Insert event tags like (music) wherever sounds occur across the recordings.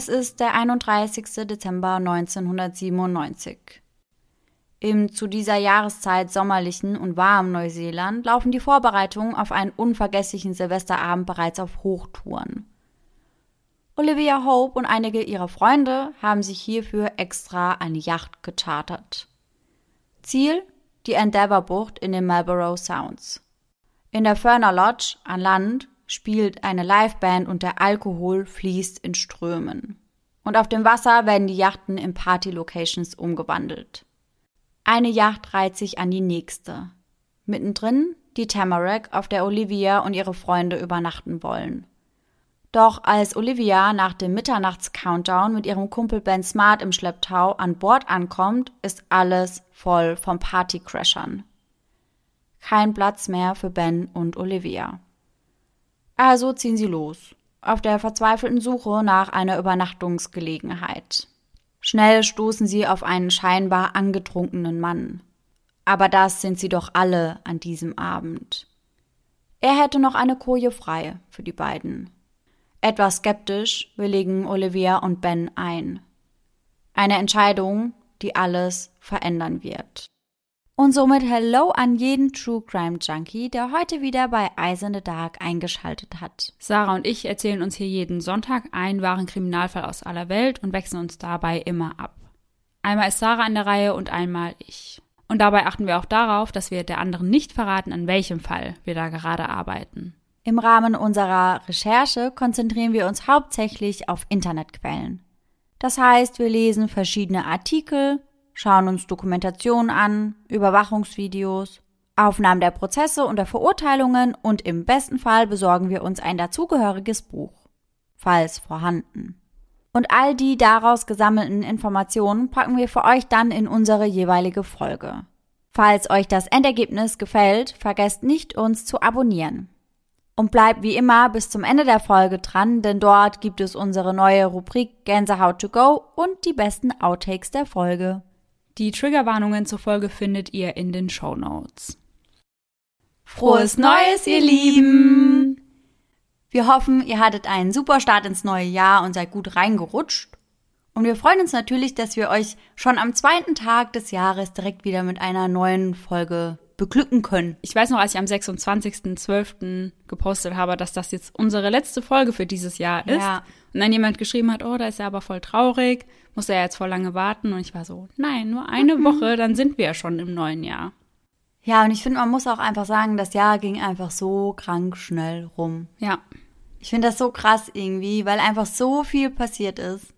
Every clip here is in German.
Es ist der 31. Dezember 1997. Im zu dieser Jahreszeit sommerlichen und warmen Neuseeland laufen die Vorbereitungen auf einen unvergesslichen Silvesterabend bereits auf Hochtouren. Olivia Hope und einige ihrer Freunde haben sich hierfür extra eine Yacht gechartert. Ziel die Endeavour-Bucht in den Marlborough Sounds. In der Ferner Lodge an Land spielt eine Liveband und der Alkohol fließt in Strömen. Und auf dem Wasser werden die Yachten in Party-Locations umgewandelt. Eine Yacht reiht sich an die nächste. Mittendrin die Tamarack, auf der Olivia und ihre Freunde übernachten wollen. Doch als Olivia nach dem Mitternachts-Countdown mit ihrem Kumpel Ben Smart im Schlepptau an Bord ankommt, ist alles voll von Partycrashern. Kein Platz mehr für Ben und Olivia. Also ziehen sie los, auf der verzweifelten Suche nach einer Übernachtungsgelegenheit. Schnell stoßen sie auf einen scheinbar angetrunkenen Mann. Aber das sind sie doch alle an diesem Abend. Er hätte noch eine Koje frei für die beiden. Etwas skeptisch willigen Olivia und Ben ein. Eine Entscheidung, die alles verändern wird. Und somit Hello an jeden True Crime Junkie, der heute wieder bei Eyes in the Dark eingeschaltet hat. Sarah und ich erzählen uns hier jeden Sonntag einen wahren Kriminalfall aus aller Welt und wechseln uns dabei immer ab. Einmal ist Sarah an der Reihe und einmal ich. Und dabei achten wir auch darauf, dass wir der anderen nicht verraten, an welchem Fall wir da gerade arbeiten. Im Rahmen unserer Recherche konzentrieren wir uns hauptsächlich auf Internetquellen. Das heißt, wir lesen verschiedene Artikel, schauen uns Dokumentationen an, Überwachungsvideos, Aufnahmen der Prozesse und der Verurteilungen und im besten Fall besorgen wir uns ein dazugehöriges Buch, falls vorhanden. Und all die daraus gesammelten Informationen packen wir für euch dann in unsere jeweilige Folge. Falls euch das Endergebnis gefällt, vergesst nicht, uns zu abonnieren. Und bleibt wie immer bis zum Ende der Folge dran, denn dort gibt es unsere neue Rubrik Gänsehaut to go und die besten Outtakes der Folge. Die Triggerwarnungen zur Folge findet ihr in den Show Notes. Frohes Neues, ihr Lieben! Wir hoffen, ihr hattet einen super Start ins neue Jahr und seid gut reingerutscht. Und wir freuen uns natürlich, dass wir euch schon am zweiten Tag des Jahres direkt wieder mit einer neuen Folge beglücken können. Ich weiß noch, als ich am 26.12. gepostet habe, dass das jetzt unsere letzte Folge für dieses Jahr ist. Ja. Und dann jemand geschrieben hat, oh, da ist er aber voll traurig, muss er jetzt voll lange warten. Und ich war so, nein, nur eine mhm. Woche, dann sind wir ja schon im neuen Jahr. Ja, und ich finde, man muss auch einfach sagen, das Jahr ging einfach so krank schnell rum. Ja. Ich finde das so krass irgendwie, weil einfach so viel passiert ist.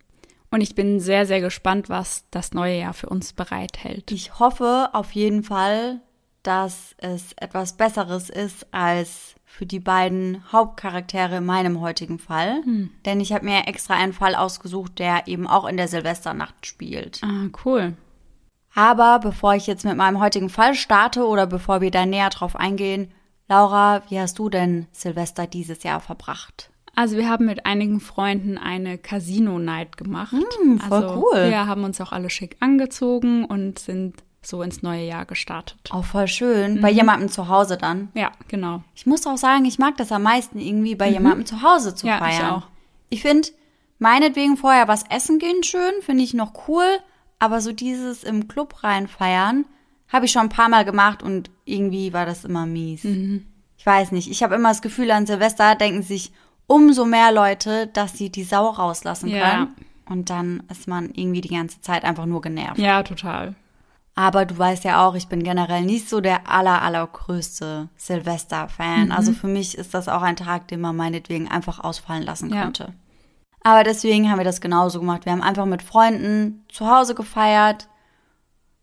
Und ich bin sehr, sehr gespannt, was das neue Jahr für uns bereithält. Ich hoffe auf jeden Fall, dass es etwas Besseres ist als für die beiden Hauptcharaktere in meinem heutigen Fall. Hm. Denn ich habe mir extra einen Fall ausgesucht, der eben auch in der Silvesternacht spielt. Ah, cool. Aber bevor ich jetzt mit meinem heutigen Fall starte oder bevor wir da näher drauf eingehen, Laura, wie hast du denn Silvester dieses Jahr verbracht? Also wir haben mit einigen Freunden eine Casino-Night gemacht. Mm, voll also, cool. Wir haben uns auch alle schick angezogen und sind so ins neue Jahr gestartet. Auch voll schön. Mhm. Bei jemandem zu Hause dann. Ja, genau. Ich muss auch sagen, ich mag das am meisten irgendwie bei mhm. jemandem zu Hause zu ja, feiern. Ich auch. Ich finde, meinetwegen vorher was essen gehen schön, finde ich noch cool. Aber so dieses im Club reinfeiern, habe ich schon ein paar Mal gemacht und irgendwie war das immer mies. Mhm. Ich weiß nicht. Ich habe immer das Gefühl, an Silvester denken sich umso mehr Leute, dass sie die Sau rauslassen können. Ja. Und dann ist man irgendwie die ganze Zeit einfach nur genervt. Ja, total. Aber du weißt ja auch, ich bin generell nicht so der aller, allergrößte Silvester-Fan. Mhm. Also für mich ist das auch ein Tag, den man meinetwegen einfach ausfallen lassen ja. könnte. Aber deswegen haben wir das genauso gemacht. Wir haben einfach mit Freunden zu Hause gefeiert,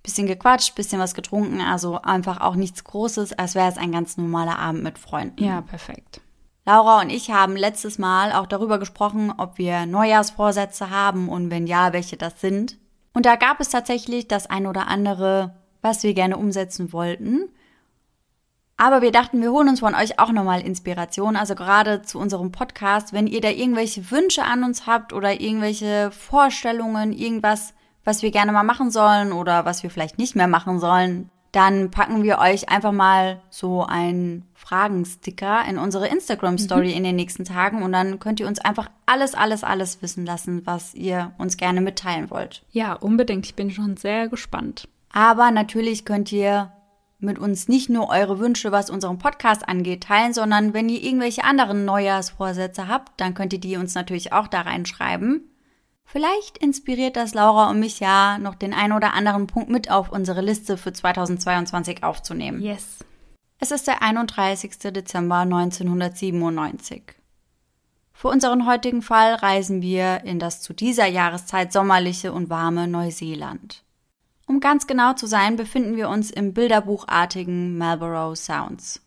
bisschen gequatscht, bisschen was getrunken. Also einfach auch nichts Großes, als wäre es ein ganz normaler Abend mit Freunden. Ja, perfekt. Laura und ich haben letztes Mal auch darüber gesprochen, ob wir Neujahrsvorsätze haben und wenn ja, welche das sind. Und da gab es tatsächlich das ein oder andere, was wir gerne umsetzen wollten. Aber wir dachten, wir holen uns von euch auch nochmal Inspiration, also gerade zu unserem Podcast, wenn ihr da irgendwelche Wünsche an uns habt oder irgendwelche Vorstellungen, irgendwas, was wir gerne mal machen sollen oder was wir vielleicht nicht mehr machen sollen, dann packen wir euch einfach mal so einen Fragensticker in unsere Instagram-Story mhm. in den nächsten Tagen und dann könnt ihr uns einfach alles, alles, alles wissen lassen, was ihr uns gerne mitteilen wollt. Ja, unbedingt. Ich bin schon sehr gespannt. Aber natürlich könnt ihr mit uns nicht nur eure Wünsche, was unseren Podcast angeht, teilen, sondern wenn ihr irgendwelche anderen Neujahrsvorsätze habt, dann könnt ihr die uns natürlich auch da reinschreiben. Vielleicht inspiriert das Laura und mich ja, noch den ein oder anderen Punkt mit auf unsere Liste für 2022 aufzunehmen. Yes. Es ist der 31. Dezember 1997. Für unseren heutigen Fall reisen wir in das zu dieser Jahreszeit sommerliche und warme Neuseeland. Um ganz genau zu sein, befinden wir uns im bilderbuchartigen Marlborough Sounds.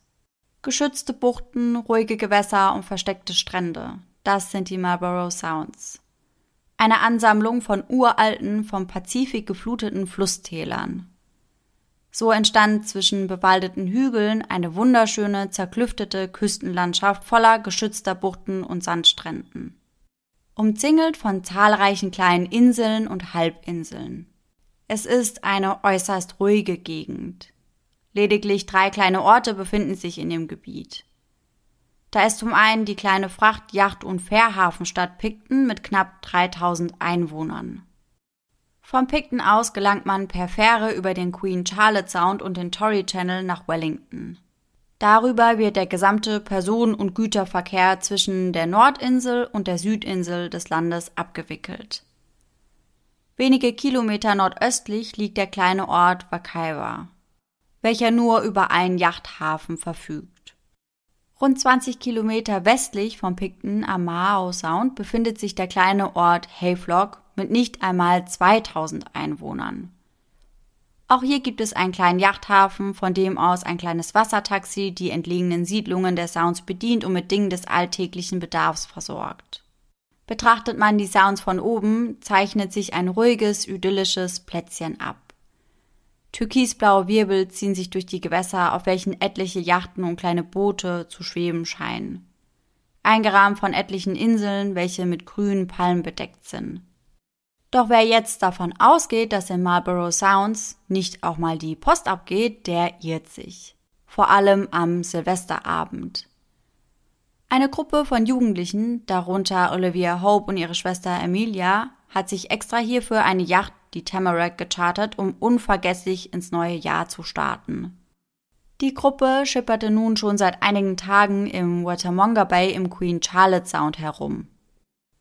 Geschützte Buchten, ruhige Gewässer und versteckte Strände. Das sind die Marlborough Sounds eine Ansammlung von uralten, vom Pazifik gefluteten Flusstälern. So entstand zwischen bewaldeten Hügeln eine wunderschöne, zerklüftete Küstenlandschaft voller geschützter Buchten und Sandstränden. Umzingelt von zahlreichen kleinen Inseln und Halbinseln. Es ist eine äußerst ruhige Gegend. Lediglich drei kleine Orte befinden sich in dem Gebiet. Da ist zum einen die kleine Fracht-, Yacht- und Fährhafenstadt Picton mit knapp 3000 Einwohnern. Vom Picton aus gelangt man per Fähre über den Queen Charlotte Sound und den Torrey Channel nach Wellington. Darüber wird der gesamte Personen- und Güterverkehr zwischen der Nordinsel und der Südinsel des Landes abgewickelt. Wenige Kilometer nordöstlich liegt der kleine Ort Wakaiwa, welcher nur über einen Yachthafen verfügt. Rund 20 Kilometer westlich vom Picton am Mao Sound befindet sich der kleine Ort Hayflock mit nicht einmal 2000 Einwohnern. Auch hier gibt es einen kleinen Yachthafen, von dem aus ein kleines Wassertaxi die entlegenen Siedlungen der Sounds bedient und mit Dingen des alltäglichen Bedarfs versorgt. Betrachtet man die Sounds von oben, zeichnet sich ein ruhiges, idyllisches Plätzchen ab. Türkisblaue Wirbel ziehen sich durch die Gewässer, auf welchen etliche Yachten und kleine Boote zu schweben scheinen. Eingerahmt von etlichen Inseln, welche mit grünen Palmen bedeckt sind. Doch wer jetzt davon ausgeht, dass in Marlborough Sounds nicht auch mal die Post abgeht, der irrt sich. Vor allem am Silvesterabend. Eine Gruppe von Jugendlichen, darunter Olivia Hope und ihre Schwester Emilia, hat sich extra hierfür eine Yacht die Tamarack gechartert, um unvergesslich ins neue Jahr zu starten. Die Gruppe schipperte nun schon seit einigen Tagen im Watamonga Bay im Queen Charlotte Sound herum.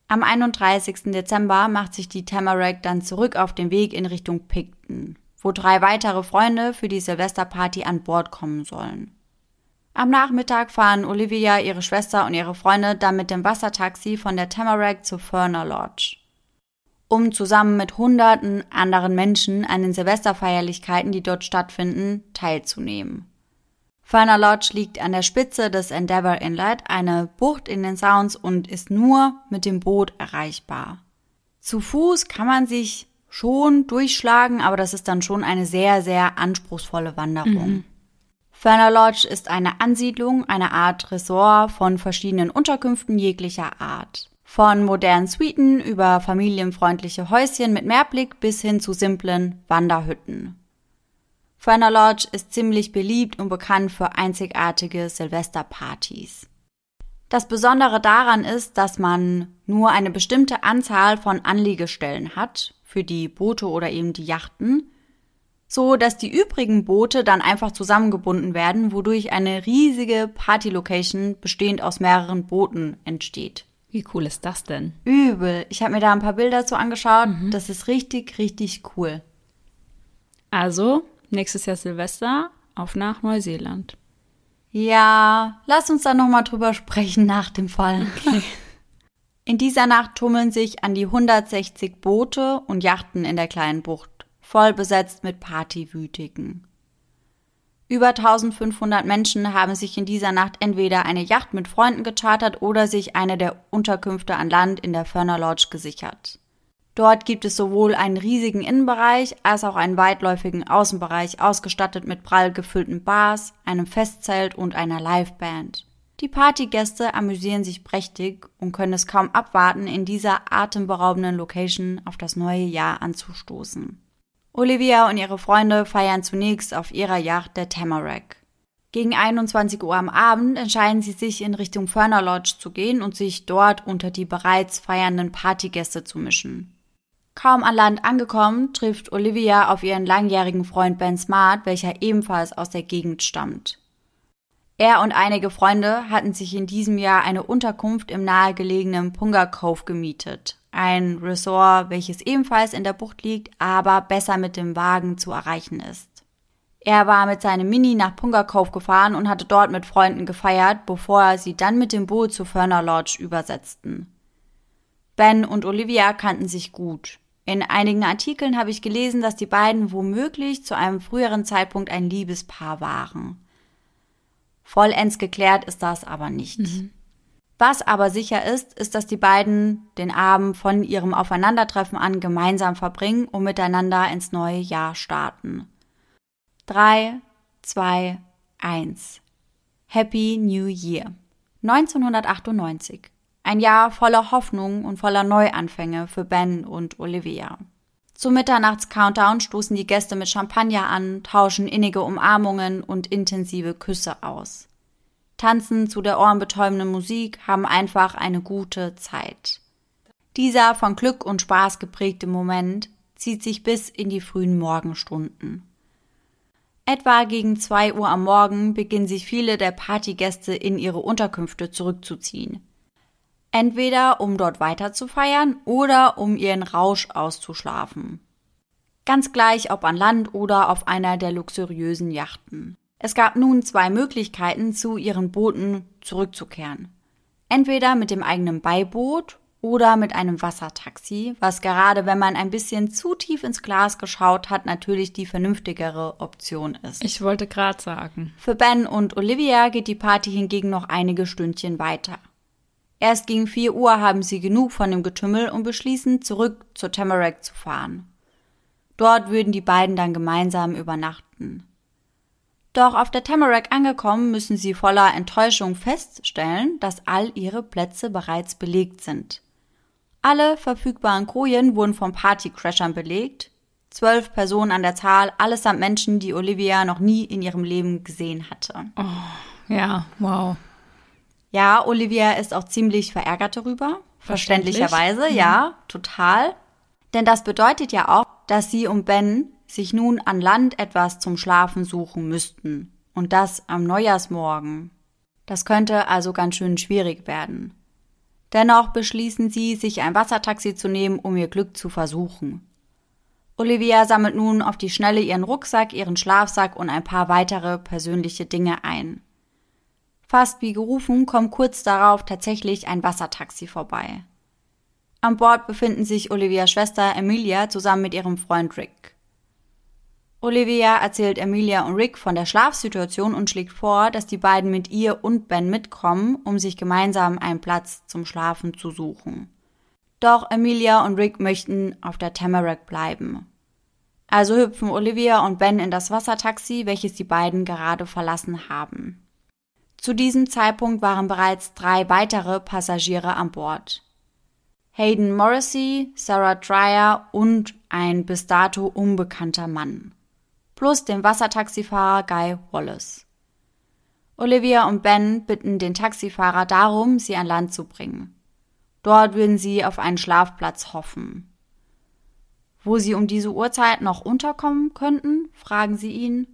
Am 31. Dezember macht sich die Tamarack dann zurück auf den Weg in Richtung Picton, wo drei weitere Freunde für die Silvesterparty an Bord kommen sollen. Am Nachmittag fahren Olivia, ihre Schwester und ihre Freunde dann mit dem Wassertaxi von der Tamarack zur Ferner Lodge um zusammen mit hunderten anderen Menschen an den Silvesterfeierlichkeiten, die dort stattfinden, teilzunehmen. Ferner Lodge liegt an der Spitze des Endeavour Inlet, eine Bucht in den Sounds und ist nur mit dem Boot erreichbar. Zu Fuß kann man sich schon durchschlagen, aber das ist dann schon eine sehr, sehr anspruchsvolle Wanderung. Mhm. Ferner Lodge ist eine Ansiedlung, eine Art Resort von verschiedenen Unterkünften jeglicher Art. Von modernen Suiten über familienfreundliche Häuschen mit Meerblick bis hin zu simplen Wanderhütten. Ferner Lodge ist ziemlich beliebt und bekannt für einzigartige Silvesterpartys. Das Besondere daran ist, dass man nur eine bestimmte Anzahl von Anliegestellen hat für die Boote oder eben die Yachten, so dass die übrigen Boote dann einfach zusammengebunden werden, wodurch eine riesige Party-Location bestehend aus mehreren Booten entsteht. Wie cool ist das denn? Übel. Ich habe mir da ein paar Bilder zu angeschaut. Mhm. Das ist richtig, richtig cool. Also, nächstes Jahr Silvester auf nach Neuseeland. Ja, lass uns da nochmal drüber sprechen nach dem Fall. Okay. (laughs) In dieser Nacht tummeln sich an die 160 Boote und Yachten in der kleinen Bucht, voll besetzt mit Partywütigen. Über 1500 Menschen haben sich in dieser Nacht entweder eine Yacht mit Freunden gechartert oder sich eine der Unterkünfte an Land in der Ferner Lodge gesichert. Dort gibt es sowohl einen riesigen Innenbereich als auch einen weitläufigen Außenbereich ausgestattet mit prall gefüllten Bars, einem Festzelt und einer Liveband. Die Partygäste amüsieren sich prächtig und können es kaum abwarten, in dieser atemberaubenden Location auf das neue Jahr anzustoßen. Olivia und ihre Freunde feiern zunächst auf ihrer Yacht der Tamarack. Gegen 21 Uhr am Abend entscheiden sie sich in Richtung Ferner Lodge zu gehen und sich dort unter die bereits feiernden Partygäste zu mischen. Kaum an Land angekommen, trifft Olivia auf ihren langjährigen Freund Ben Smart, welcher ebenfalls aus der Gegend stammt. Er und einige Freunde hatten sich in diesem Jahr eine Unterkunft im nahegelegenen Punga Cove gemietet, ein Resort, welches ebenfalls in der Bucht liegt, aber besser mit dem Wagen zu erreichen ist. Er war mit seinem Mini nach Punga gefahren und hatte dort mit Freunden gefeiert, bevor sie dann mit dem Boot zu Ferner Lodge übersetzten. Ben und Olivia kannten sich gut. In einigen Artikeln habe ich gelesen, dass die beiden womöglich zu einem früheren Zeitpunkt ein Liebespaar waren. Vollends geklärt ist das aber nicht. Mhm. Was aber sicher ist, ist, dass die beiden den Abend von ihrem Aufeinandertreffen an gemeinsam verbringen und miteinander ins neue Jahr starten. 3, 2, 1. Happy New Year. 1998. Ein Jahr voller Hoffnung und voller Neuanfänge für Ben und Olivia. Zum Mitternachts-Countdown stoßen die Gäste mit Champagner an, tauschen innige Umarmungen und intensive Küsse aus. Tanzen zu der ohrenbetäubenden Musik, haben einfach eine gute Zeit. Dieser von Glück und Spaß geprägte Moment zieht sich bis in die frühen Morgenstunden. Etwa gegen zwei Uhr am Morgen beginnen sich viele der Partygäste in ihre Unterkünfte zurückzuziehen. Entweder um dort weiter zu feiern oder um ihren Rausch auszuschlafen. Ganz gleich ob an Land oder auf einer der luxuriösen Yachten. Es gab nun zwei Möglichkeiten, zu ihren Booten zurückzukehren. Entweder mit dem eigenen Beiboot oder mit einem Wassertaxi, was gerade wenn man ein bisschen zu tief ins Glas geschaut hat, natürlich die vernünftigere Option ist. Ich wollte gerade sagen. Für Ben und Olivia geht die Party hingegen noch einige Stündchen weiter. Erst gegen 4 Uhr haben sie genug von dem Getümmel und beschließen, zurück zur Tamarack zu fahren. Dort würden die beiden dann gemeinsam übernachten. Doch auf der Tamarack angekommen, müssen sie voller Enttäuschung feststellen, dass all ihre Plätze bereits belegt sind. Alle verfügbaren Kojen wurden von Partycrashern belegt. Zwölf Personen an der Zahl, allesamt Menschen, die Olivia noch nie in ihrem Leben gesehen hatte. Oh, ja, wow. Ja, Olivia ist auch ziemlich verärgert darüber. Verständlicherweise, mhm. ja, total. Denn das bedeutet ja auch, dass sie und Ben sich nun an Land etwas zum Schlafen suchen müssten. Und das am Neujahrsmorgen. Das könnte also ganz schön schwierig werden. Dennoch beschließen sie, sich ein Wassertaxi zu nehmen, um ihr Glück zu versuchen. Olivia sammelt nun auf die Schnelle ihren Rucksack, ihren Schlafsack und ein paar weitere persönliche Dinge ein. Fast wie gerufen kommt kurz darauf tatsächlich ein Wassertaxi vorbei. An Bord befinden sich Olivias Schwester Emilia zusammen mit ihrem Freund Rick. Olivia erzählt Emilia und Rick von der Schlafsituation und schlägt vor, dass die beiden mit ihr und Ben mitkommen, um sich gemeinsam einen Platz zum Schlafen zu suchen. Doch Emilia und Rick möchten auf der Tamarack bleiben. Also hüpfen Olivia und Ben in das Wassertaxi, welches die beiden gerade verlassen haben. Zu diesem Zeitpunkt waren bereits drei weitere Passagiere an Bord. Hayden Morrissey, Sarah Dreyer und ein bis dato unbekannter Mann plus den Wassertaxifahrer Guy Wallace. Olivia und Ben bitten den Taxifahrer darum, sie an Land zu bringen. Dort würden sie auf einen Schlafplatz hoffen. Wo sie um diese Uhrzeit noch unterkommen könnten, fragen sie ihn.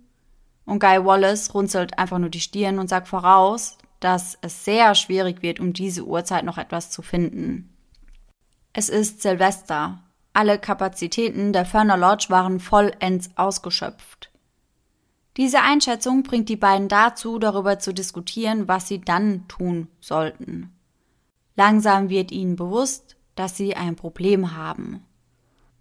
Und Guy Wallace runzelt einfach nur die Stirn und sagt voraus, dass es sehr schwierig wird, um diese Uhrzeit noch etwas zu finden. Es ist Silvester alle Kapazitäten der Ferner Lodge waren vollends ausgeschöpft. Diese Einschätzung bringt die beiden dazu, darüber zu diskutieren, was sie dann tun sollten. Langsam wird ihnen bewusst, dass sie ein Problem haben.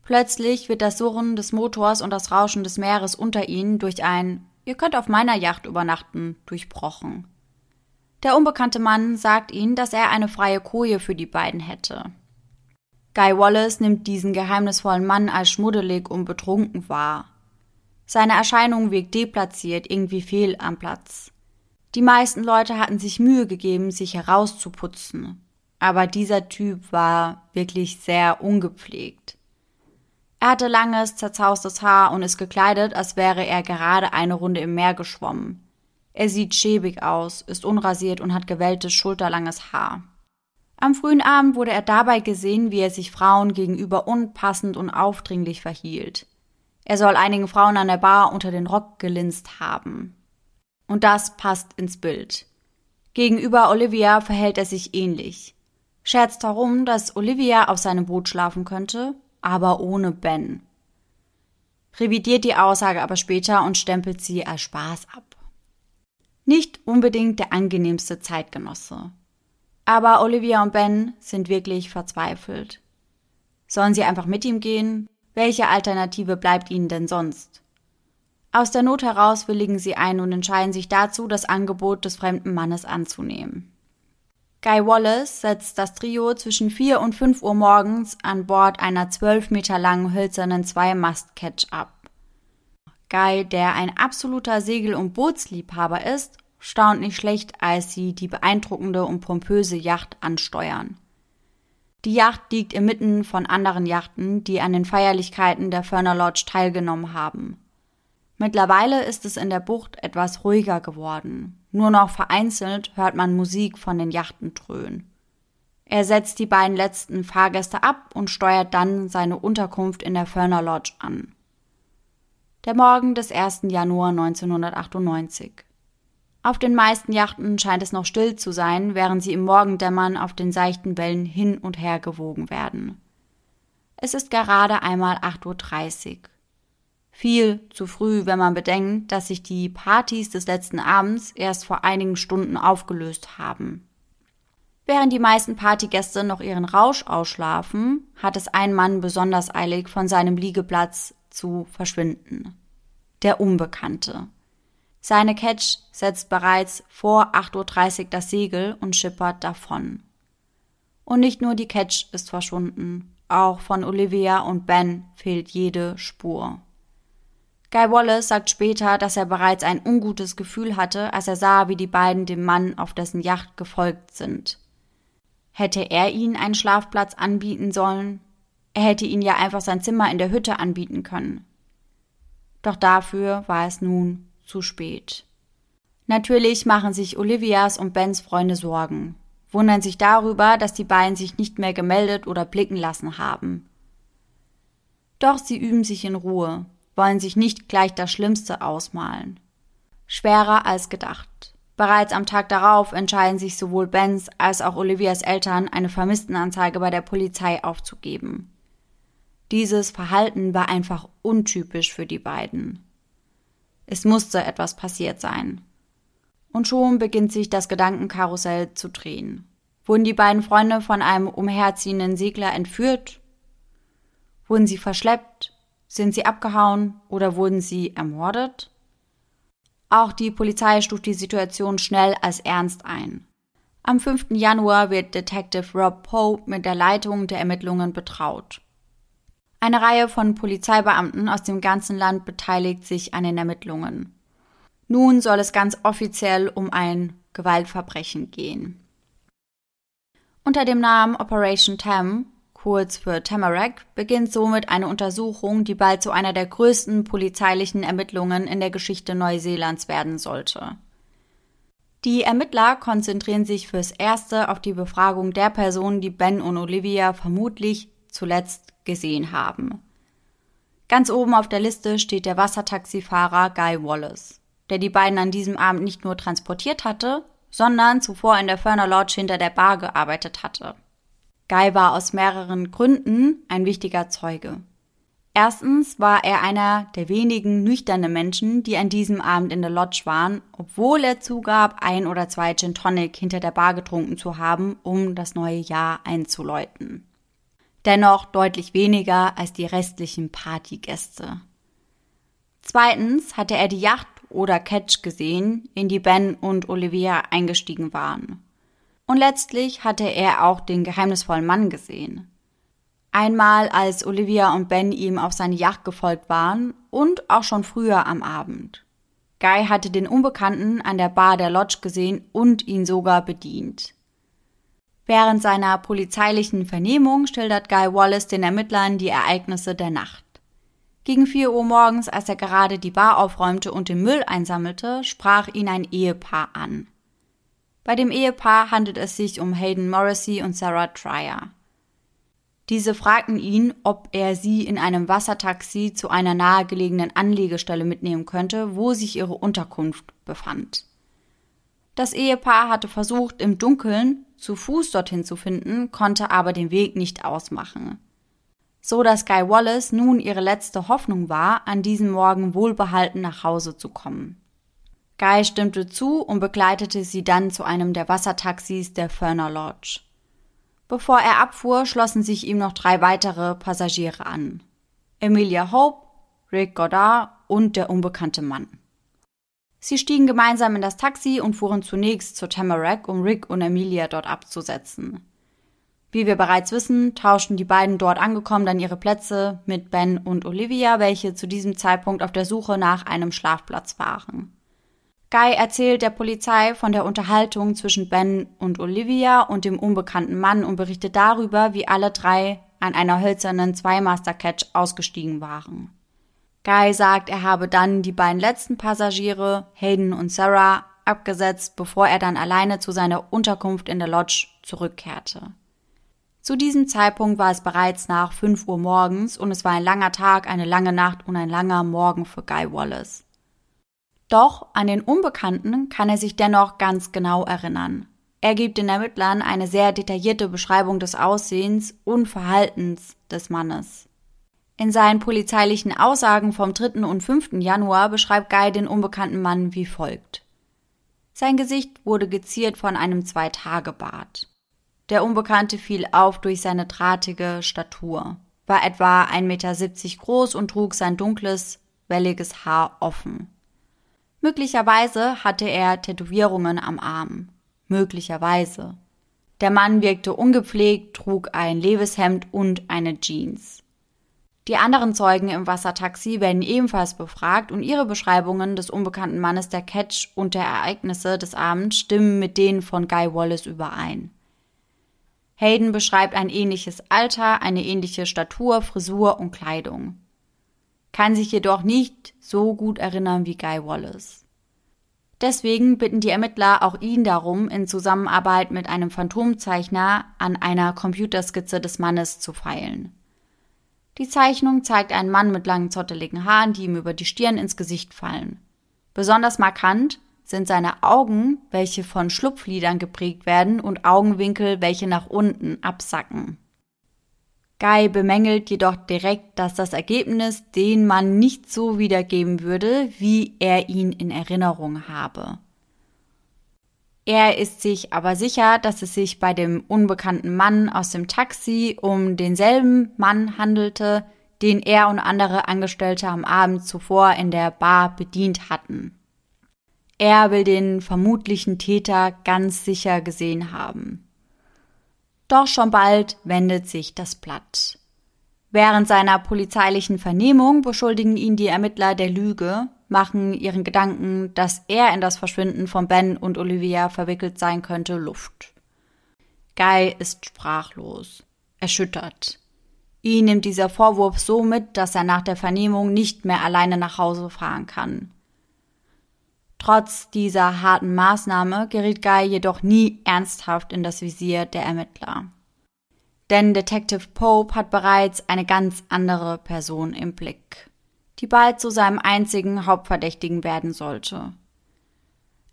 Plötzlich wird das Surren des Motors und das Rauschen des Meeres unter ihnen durch ein Ihr könnt auf meiner Yacht übernachten durchbrochen. Der unbekannte Mann sagt ihnen, dass er eine freie Koje für die beiden hätte. Guy Wallace nimmt diesen geheimnisvollen Mann als schmuddelig und betrunken wahr. Seine Erscheinung wirkt deplatziert, irgendwie fehl am Platz. Die meisten Leute hatten sich Mühe gegeben, sich herauszuputzen. Aber dieser Typ war wirklich sehr ungepflegt. Er hatte langes, zerzaustes Haar und ist gekleidet, als wäre er gerade eine Runde im Meer geschwommen. Er sieht schäbig aus, ist unrasiert und hat gewelltes, schulterlanges Haar. Am frühen Abend wurde er dabei gesehen, wie er sich Frauen gegenüber unpassend und aufdringlich verhielt. Er soll einigen Frauen an der Bar unter den Rock gelinst haben. Und das passt ins Bild. Gegenüber Olivia verhält er sich ähnlich. Scherzt darum, dass Olivia auf seinem Boot schlafen könnte, aber ohne Ben. Revidiert die Aussage aber später und stempelt sie als Spaß ab. Nicht unbedingt der angenehmste Zeitgenosse. Aber Olivia und Ben sind wirklich verzweifelt. Sollen sie einfach mit ihm gehen? Welche Alternative bleibt ihnen denn sonst? Aus der Not heraus willigen sie ein und entscheiden sich dazu, das Angebot des fremden Mannes anzunehmen. Guy Wallace setzt das Trio zwischen 4 und 5 Uhr morgens an Bord einer 12 Meter langen hölzernen Zwei-Mast-Ketch ab. Guy, der ein absoluter Segel- und Bootsliebhaber ist, staunt nicht schlecht, als sie die beeindruckende und pompöse Yacht ansteuern. Die Yacht liegt inmitten von anderen Yachten, die an den Feierlichkeiten der Ferner Lodge teilgenommen haben. Mittlerweile ist es in der Bucht etwas ruhiger geworden. Nur noch vereinzelt hört man Musik von den Yachten dröhnen. Er setzt die beiden letzten Fahrgäste ab und steuert dann seine Unterkunft in der Ferner Lodge an. Der Morgen des 1. Januar 1998. Auf den meisten Yachten scheint es noch still zu sein, während sie im Morgendämmern auf den seichten Wellen hin und her gewogen werden. Es ist gerade einmal 8.30 Uhr. Viel zu früh, wenn man bedenkt, dass sich die Partys des letzten Abends erst vor einigen Stunden aufgelöst haben. Während die meisten Partygäste noch ihren Rausch ausschlafen, hat es ein Mann besonders eilig, von seinem Liegeplatz zu verschwinden. Der Unbekannte. Seine Catch setzt bereits vor 8.30 Uhr das Segel und schippert davon. Und nicht nur die Catch ist verschwunden, auch von Olivia und Ben fehlt jede Spur. Guy Wallace sagt später, dass er bereits ein ungutes Gefühl hatte, als er sah, wie die beiden dem Mann auf dessen Yacht gefolgt sind. Hätte er ihnen einen Schlafplatz anbieten sollen? Er hätte ihnen ja einfach sein Zimmer in der Hütte anbieten können. Doch dafür war es nun zu spät. Natürlich machen sich Olivias und Bens Freunde Sorgen, wundern sich darüber, dass die beiden sich nicht mehr gemeldet oder blicken lassen haben. Doch sie üben sich in Ruhe, wollen sich nicht gleich das Schlimmste ausmalen. Schwerer als gedacht. Bereits am Tag darauf entscheiden sich sowohl Bens als auch Olivias Eltern, eine Vermisstenanzeige bei der Polizei aufzugeben. Dieses Verhalten war einfach untypisch für die beiden. Es musste etwas passiert sein. Und schon beginnt sich das Gedankenkarussell zu drehen. Wurden die beiden Freunde von einem umherziehenden Segler entführt? Wurden sie verschleppt? Sind sie abgehauen oder wurden sie ermordet? Auch die Polizei stuft die Situation schnell als ernst ein. Am 5. Januar wird Detective Rob Poe mit der Leitung der Ermittlungen betraut. Eine Reihe von Polizeibeamten aus dem ganzen Land beteiligt sich an den Ermittlungen. Nun soll es ganz offiziell um ein Gewaltverbrechen gehen. Unter dem Namen Operation Tam kurz für Tamarack, beginnt somit eine Untersuchung, die bald zu einer der größten polizeilichen Ermittlungen in der Geschichte Neuseelands werden sollte. Die Ermittler konzentrieren sich fürs Erste auf die Befragung der Personen, die Ben und Olivia vermutlich zuletzt gesehen haben. Ganz oben auf der Liste steht der Wassertaxifahrer Guy Wallace, der die beiden an diesem Abend nicht nur transportiert hatte, sondern zuvor in der Ferner Lodge hinter der Bar gearbeitet hatte. Guy war aus mehreren Gründen ein wichtiger Zeuge. Erstens war er einer der wenigen nüchternen Menschen, die an diesem Abend in der Lodge waren, obwohl er zugab, ein oder zwei Gin Tonic hinter der Bar getrunken zu haben, um das neue Jahr einzuläuten. Dennoch deutlich weniger als die restlichen Partygäste. Zweitens hatte er die Yacht oder Catch gesehen, in die Ben und Olivia eingestiegen waren. Und letztlich hatte er auch den geheimnisvollen Mann gesehen. Einmal, als Olivia und Ben ihm auf seine Yacht gefolgt waren und auch schon früher am Abend. Guy hatte den Unbekannten an der Bar der Lodge gesehen und ihn sogar bedient. Während seiner polizeilichen Vernehmung schildert Guy Wallace den Ermittlern die Ereignisse der Nacht. Gegen 4 Uhr morgens, als er gerade die Bar aufräumte und den Müll einsammelte, sprach ihn ein Ehepaar an. Bei dem Ehepaar handelt es sich um Hayden Morrissey und Sarah Trier. Diese fragten ihn, ob er sie in einem Wassertaxi zu einer nahegelegenen Anlegestelle mitnehmen könnte, wo sich ihre Unterkunft befand. Das Ehepaar hatte versucht, im Dunkeln zu Fuß dorthin zu finden, konnte aber den Weg nicht ausmachen. So dass Guy Wallace nun ihre letzte Hoffnung war, an diesem Morgen wohlbehalten nach Hause zu kommen. Guy stimmte zu und begleitete sie dann zu einem der Wassertaxis der Ferner Lodge. Bevor er abfuhr, schlossen sich ihm noch drei weitere Passagiere an. Emilia Hope, Rick Goddard und der unbekannte Mann. Sie stiegen gemeinsam in das Taxi und fuhren zunächst zur Tamarack, um Rick und Emilia dort abzusetzen. Wie wir bereits wissen, tauschten die beiden dort angekommen dann ihre Plätze mit Ben und Olivia, welche zu diesem Zeitpunkt auf der Suche nach einem Schlafplatz waren. Guy erzählt der Polizei von der Unterhaltung zwischen Ben und Olivia und dem unbekannten Mann und berichtet darüber, wie alle drei an einer hölzernen Zweimaster-Catch ausgestiegen waren. Guy sagt, er habe dann die beiden letzten Passagiere, Hayden und Sarah, abgesetzt, bevor er dann alleine zu seiner Unterkunft in der Lodge zurückkehrte. Zu diesem Zeitpunkt war es bereits nach 5 Uhr morgens und es war ein langer Tag, eine lange Nacht und ein langer Morgen für Guy Wallace. Doch an den Unbekannten kann er sich dennoch ganz genau erinnern. Er gibt den Ermittlern eine sehr detaillierte Beschreibung des Aussehens und Verhaltens des Mannes. In seinen polizeilichen Aussagen vom 3. und 5. Januar beschreibt Guy den unbekannten Mann wie folgt. Sein Gesicht wurde geziert von einem Zweitagebart. Der Unbekannte fiel auf durch seine drahtige Statur, war etwa 1,70 Meter groß und trug sein dunkles, welliges Haar offen. Möglicherweise hatte er Tätowierungen am Arm. Möglicherweise. Der Mann wirkte ungepflegt, trug ein Leveshemd und eine Jeans. Die anderen Zeugen im Wassertaxi werden ebenfalls befragt und ihre Beschreibungen des unbekannten Mannes der Catch und der Ereignisse des Abends stimmen mit denen von Guy Wallace überein. Hayden beschreibt ein ähnliches Alter, eine ähnliche Statur, Frisur und Kleidung kann sich jedoch nicht so gut erinnern wie Guy Wallace. Deswegen bitten die Ermittler auch ihn darum, in Zusammenarbeit mit einem Phantomzeichner an einer Computerskizze des Mannes zu feilen. Die Zeichnung zeigt einen Mann mit langen zotteligen Haaren, die ihm über die Stirn ins Gesicht fallen. Besonders markant sind seine Augen, welche von Schlupflidern geprägt werden und Augenwinkel, welche nach unten absacken. Guy bemängelt jedoch direkt, dass das Ergebnis den Mann nicht so wiedergeben würde, wie er ihn in Erinnerung habe. Er ist sich aber sicher, dass es sich bei dem unbekannten Mann aus dem Taxi um denselben Mann handelte, den er und andere Angestellte am Abend zuvor in der Bar bedient hatten. Er will den vermutlichen Täter ganz sicher gesehen haben. Doch schon bald wendet sich das Blatt. Während seiner polizeilichen Vernehmung beschuldigen ihn die Ermittler der Lüge, machen ihren Gedanken, dass er in das Verschwinden von Ben und Olivia verwickelt sein könnte, Luft. Guy ist sprachlos, erschüttert. Ihn nimmt dieser Vorwurf so mit, dass er nach der Vernehmung nicht mehr alleine nach Hause fahren kann. Trotz dieser harten Maßnahme geriet Guy jedoch nie ernsthaft in das Visier der Ermittler. Denn Detective Pope hat bereits eine ganz andere Person im Blick, die bald zu seinem einzigen Hauptverdächtigen werden sollte.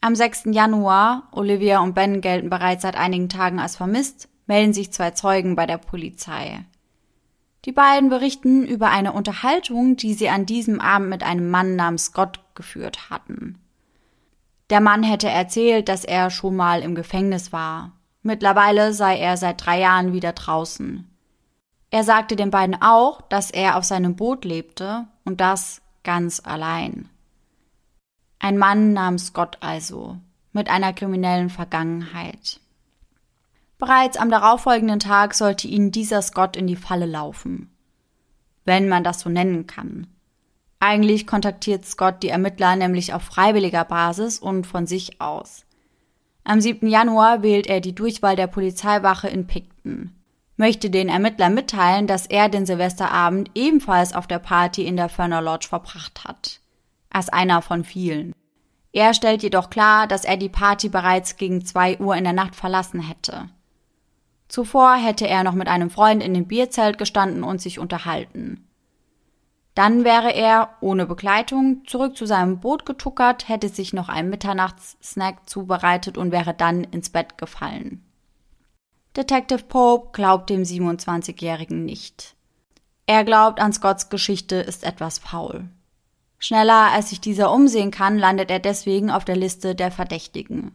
Am 6. Januar, Olivia und Ben gelten bereits seit einigen Tagen als vermisst, melden sich zwei Zeugen bei der Polizei. Die beiden berichten über eine Unterhaltung, die sie an diesem Abend mit einem Mann namens Scott geführt hatten. Der Mann hätte erzählt, dass er schon mal im Gefängnis war. Mittlerweile sei er seit drei Jahren wieder draußen. Er sagte den beiden auch, dass er auf seinem Boot lebte und das ganz allein. Ein Mann namens Scott also, mit einer kriminellen Vergangenheit. Bereits am darauffolgenden Tag sollte ihnen dieser Scott in die Falle laufen. Wenn man das so nennen kann. Eigentlich kontaktiert Scott die Ermittler nämlich auf freiwilliger Basis und von sich aus. Am 7. Januar wählt er die Durchwahl der Polizeiwache in Picton. Möchte den Ermittlern mitteilen, dass er den Silvesterabend ebenfalls auf der Party in der Ferner Lodge verbracht hat. Als einer von vielen. Er stellt jedoch klar, dass er die Party bereits gegen zwei Uhr in der Nacht verlassen hätte. Zuvor hätte er noch mit einem Freund in dem Bierzelt gestanden und sich unterhalten. Dann wäre er, ohne Begleitung, zurück zu seinem Boot getuckert, hätte sich noch einen Mitternachtssnack zubereitet und wäre dann ins Bett gefallen. Detective Pope glaubt dem 27-Jährigen nicht. Er glaubt, an Scotts Geschichte ist etwas faul. Schneller als sich dieser umsehen kann, landet er deswegen auf der Liste der Verdächtigen.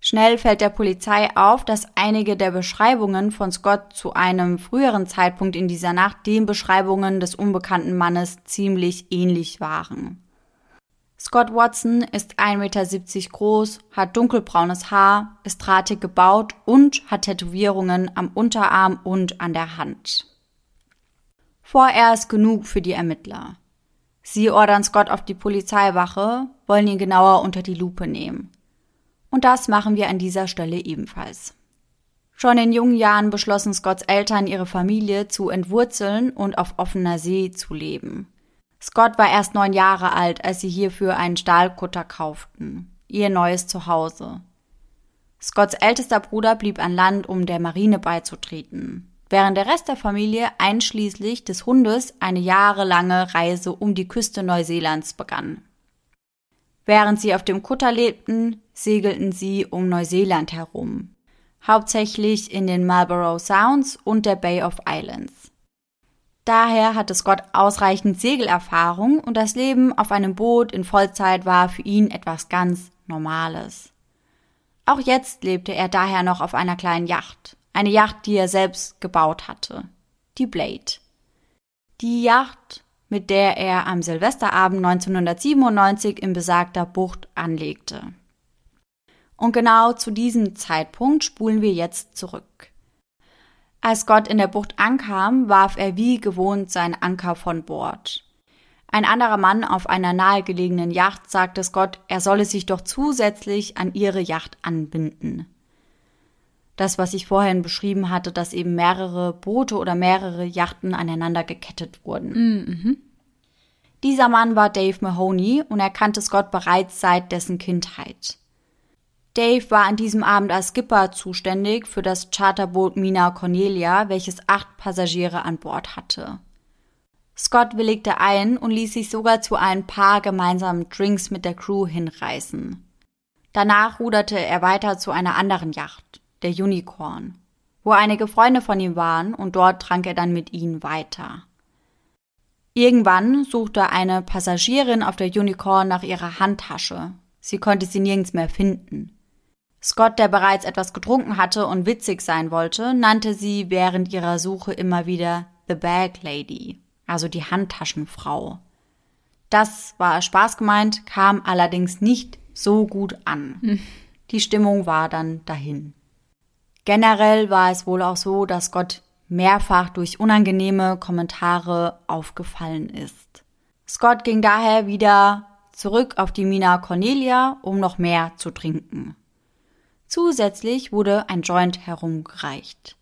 Schnell fällt der Polizei auf, dass einige der Beschreibungen von Scott zu einem früheren Zeitpunkt in dieser Nacht den Beschreibungen des unbekannten Mannes ziemlich ähnlich waren. Scott Watson ist 1,70 Meter groß, hat dunkelbraunes Haar, ist drahtig gebaut und hat Tätowierungen am Unterarm und an der Hand. Vorerst genug für die Ermittler. Sie ordern Scott auf die Polizeiwache, wollen ihn genauer unter die Lupe nehmen. Und das machen wir an dieser Stelle ebenfalls. Schon in jungen Jahren beschlossen Scotts Eltern, ihre Familie zu entwurzeln und auf offener See zu leben. Scott war erst neun Jahre alt, als sie hierfür einen Stahlkutter kauften, ihr neues Zuhause. Scotts ältester Bruder blieb an Land, um der Marine beizutreten, während der Rest der Familie einschließlich des Hundes eine jahrelange Reise um die Küste Neuseelands begann. Während sie auf dem Kutter lebten, segelten sie um Neuseeland herum, hauptsächlich in den Marlborough Sounds und der Bay of Islands. Daher hatte Scott ausreichend Segelerfahrung und das Leben auf einem Boot in Vollzeit war für ihn etwas ganz Normales. Auch jetzt lebte er daher noch auf einer kleinen Yacht, eine Yacht, die er selbst gebaut hatte, die Blade. Die Yacht mit der er am Silvesterabend 1997 in besagter Bucht anlegte. Und genau zu diesem Zeitpunkt spulen wir jetzt zurück. Als Scott in der Bucht ankam, warf er wie gewohnt seinen Anker von Bord. Ein anderer Mann auf einer nahegelegenen Yacht sagte Scott, er solle sich doch zusätzlich an ihre Yacht anbinden das, was ich vorhin beschrieben hatte, dass eben mehrere Boote oder mehrere Yachten aneinander gekettet wurden. Mhm. Dieser Mann war Dave Mahoney und er kannte Scott bereits seit dessen Kindheit. Dave war an diesem Abend als Skipper zuständig für das Charterboot Mina Cornelia, welches acht Passagiere an Bord hatte. Scott willigte ein und ließ sich sogar zu ein paar gemeinsamen Drinks mit der Crew hinreißen. Danach ruderte er weiter zu einer anderen Yacht der Unicorn, wo einige Freunde von ihm waren und dort trank er dann mit ihnen weiter. Irgendwann suchte eine Passagierin auf der Unicorn nach ihrer Handtasche. Sie konnte sie nirgends mehr finden. Scott, der bereits etwas getrunken hatte und witzig sein wollte, nannte sie während ihrer Suche immer wieder The Bag Lady, also die Handtaschenfrau. Das war Spaß gemeint, kam allerdings nicht so gut an. Hm. Die Stimmung war dann dahin. Generell war es wohl auch so, dass Gott mehrfach durch unangenehme Kommentare aufgefallen ist. Scott ging daher wieder zurück auf die Mina Cornelia, um noch mehr zu trinken. Zusätzlich wurde ein Joint herumgereicht.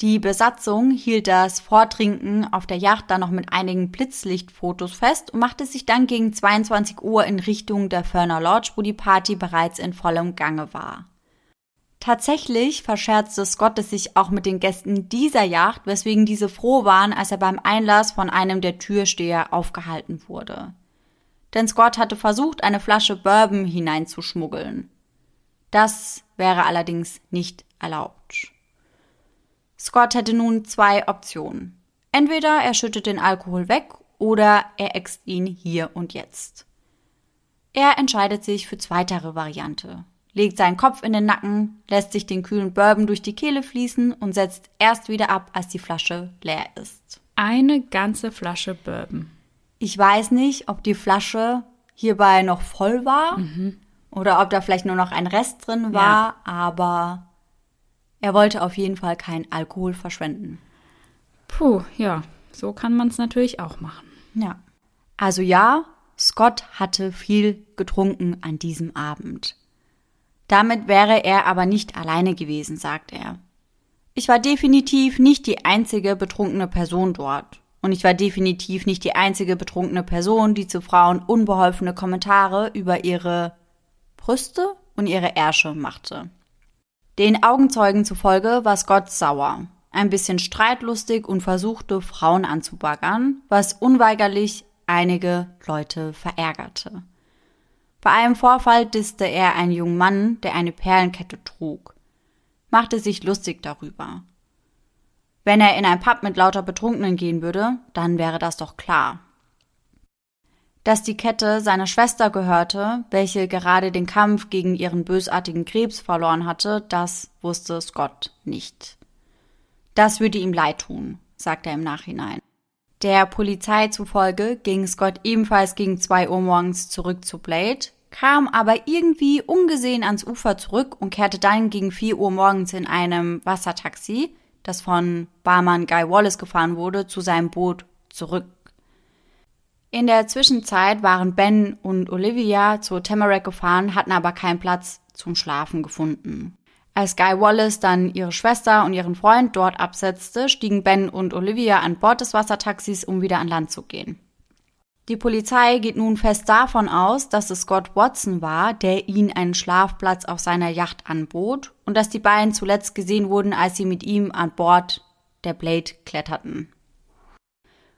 Die Besatzung hielt das Vortrinken auf der Yacht dann noch mit einigen Blitzlichtfotos fest und machte sich dann gegen 22 Uhr in Richtung der Ferner Lodge, wo die Party bereits in vollem Gange war. Tatsächlich verscherzte Scott es sich auch mit den Gästen dieser Yacht, weswegen diese froh waren, als er beim Einlass von einem der Türsteher aufgehalten wurde. Denn Scott hatte versucht, eine Flasche Bourbon hineinzuschmuggeln. Das wäre allerdings nicht erlaubt. Scott hätte nun zwei Optionen. Entweder er schüttet den Alkohol weg oder er äxt ihn hier und jetzt. Er entscheidet sich für zweitere Variante legt seinen Kopf in den Nacken, lässt sich den kühlen Bourbon durch die Kehle fließen und setzt erst wieder ab, als die Flasche leer ist. Eine ganze Flasche Bourbon. Ich weiß nicht, ob die Flasche hierbei noch voll war mhm. Oder ob da vielleicht nur noch ein Rest drin war, ja. aber er wollte auf jeden Fall keinen Alkohol verschwenden. Puh, ja, so kann man es natürlich auch machen. Ja. Also ja, Scott hatte viel getrunken an diesem Abend. Damit wäre er aber nicht alleine gewesen, sagt er. Ich war definitiv nicht die einzige betrunkene Person dort. Und ich war definitiv nicht die einzige betrunkene Person, die zu Frauen unbeholfene Kommentare über ihre Brüste und ihre Ärsche machte. Den Augenzeugen zufolge war Scott sauer, ein bisschen streitlustig und versuchte, Frauen anzubaggern, was unweigerlich einige Leute verärgerte. Bei einem Vorfall disste er einen jungen Mann, der eine Perlenkette trug, machte sich lustig darüber. Wenn er in ein Pub mit lauter Betrunkenen gehen würde, dann wäre das doch klar. Dass die Kette seiner Schwester gehörte, welche gerade den Kampf gegen ihren bösartigen Krebs verloren hatte, das wusste Scott nicht. Das würde ihm leid tun, sagt er im Nachhinein. Der Polizei zufolge ging Scott ebenfalls gegen zwei Uhr morgens zurück zu Blade, kam aber irgendwie ungesehen ans Ufer zurück und kehrte dann gegen vier Uhr morgens in einem Wassertaxi, das von Barmann Guy Wallace gefahren wurde, zu seinem Boot zurück. In der Zwischenzeit waren Ben und Olivia zu Tamarack gefahren, hatten aber keinen Platz zum Schlafen gefunden. Als Guy Wallace dann ihre Schwester und ihren Freund dort absetzte, stiegen Ben und Olivia an Bord des Wassertaxis, um wieder an Land zu gehen. Die Polizei geht nun fest davon aus, dass es Scott Watson war, der ihnen einen Schlafplatz auf seiner Yacht anbot und dass die beiden zuletzt gesehen wurden, als sie mit ihm an Bord der Blade kletterten.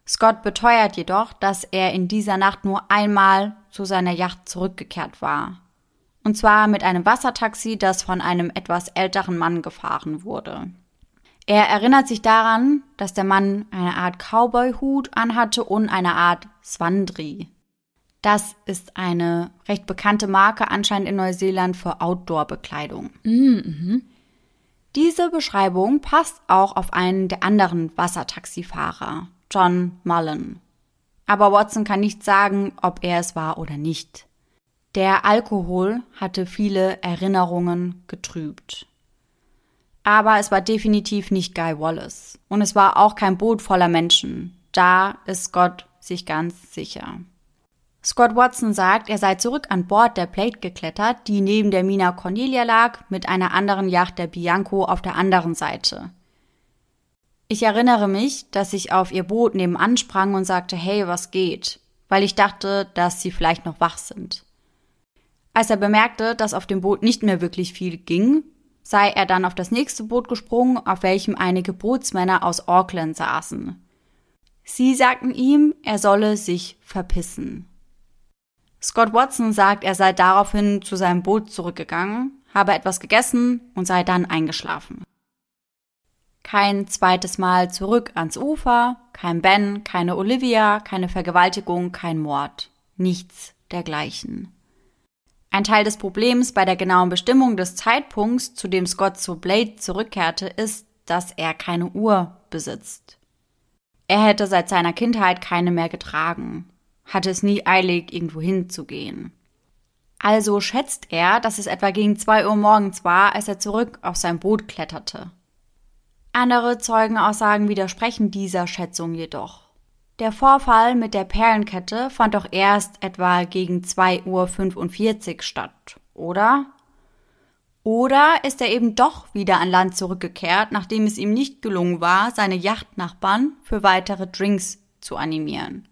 Scott beteuert jedoch, dass er in dieser Nacht nur einmal zu seiner Yacht zurückgekehrt war. Und zwar mit einem Wassertaxi, das von einem etwas älteren Mann gefahren wurde. Er erinnert sich daran, dass der Mann eine Art Cowboy-Hut anhatte und eine Art Swandri. Das ist eine recht bekannte Marke anscheinend in Neuseeland für Outdoor-Bekleidung. Mhm. Diese Beschreibung passt auch auf einen der anderen Wassertaxifahrer, John Mullen. Aber Watson kann nicht sagen, ob er es war oder nicht. Der Alkohol hatte viele Erinnerungen getrübt. Aber es war definitiv nicht Guy Wallace. Und es war auch kein Boot voller Menschen. Da ist Scott sich ganz sicher. Scott Watson sagt, er sei zurück an Bord der Plate geklettert, die neben der Mina Cornelia lag, mit einer anderen Yacht der Bianco auf der anderen Seite. Ich erinnere mich, dass ich auf ihr Boot nebenan sprang und sagte, hey, was geht? Weil ich dachte, dass sie vielleicht noch wach sind. Als er bemerkte, dass auf dem Boot nicht mehr wirklich viel ging, sei er dann auf das nächste Boot gesprungen, auf welchem einige Bootsmänner aus Auckland saßen. Sie sagten ihm, er solle sich verpissen. Scott Watson sagt, er sei daraufhin zu seinem Boot zurückgegangen, habe etwas gegessen und sei dann eingeschlafen. Kein zweites Mal zurück ans Ufer, kein Ben, keine Olivia, keine Vergewaltigung, kein Mord. Nichts dergleichen. Ein Teil des Problems bei der genauen Bestimmung des Zeitpunkts, zu dem Scott zu Blade zurückkehrte, ist, dass er keine Uhr besitzt. Er hätte seit seiner Kindheit keine mehr getragen, hatte es nie eilig, irgendwo hinzugehen. Also schätzt er, dass es etwa gegen zwei Uhr morgens war, als er zurück auf sein Boot kletterte. Andere Zeugenaussagen widersprechen dieser Schätzung jedoch. Der Vorfall mit der Perlenkette fand doch erst etwa gegen 2.45 Uhr statt, oder? Oder ist er eben doch wieder an Land zurückgekehrt, nachdem es ihm nicht gelungen war, seine Yachtnachbarn für weitere Drinks zu animieren?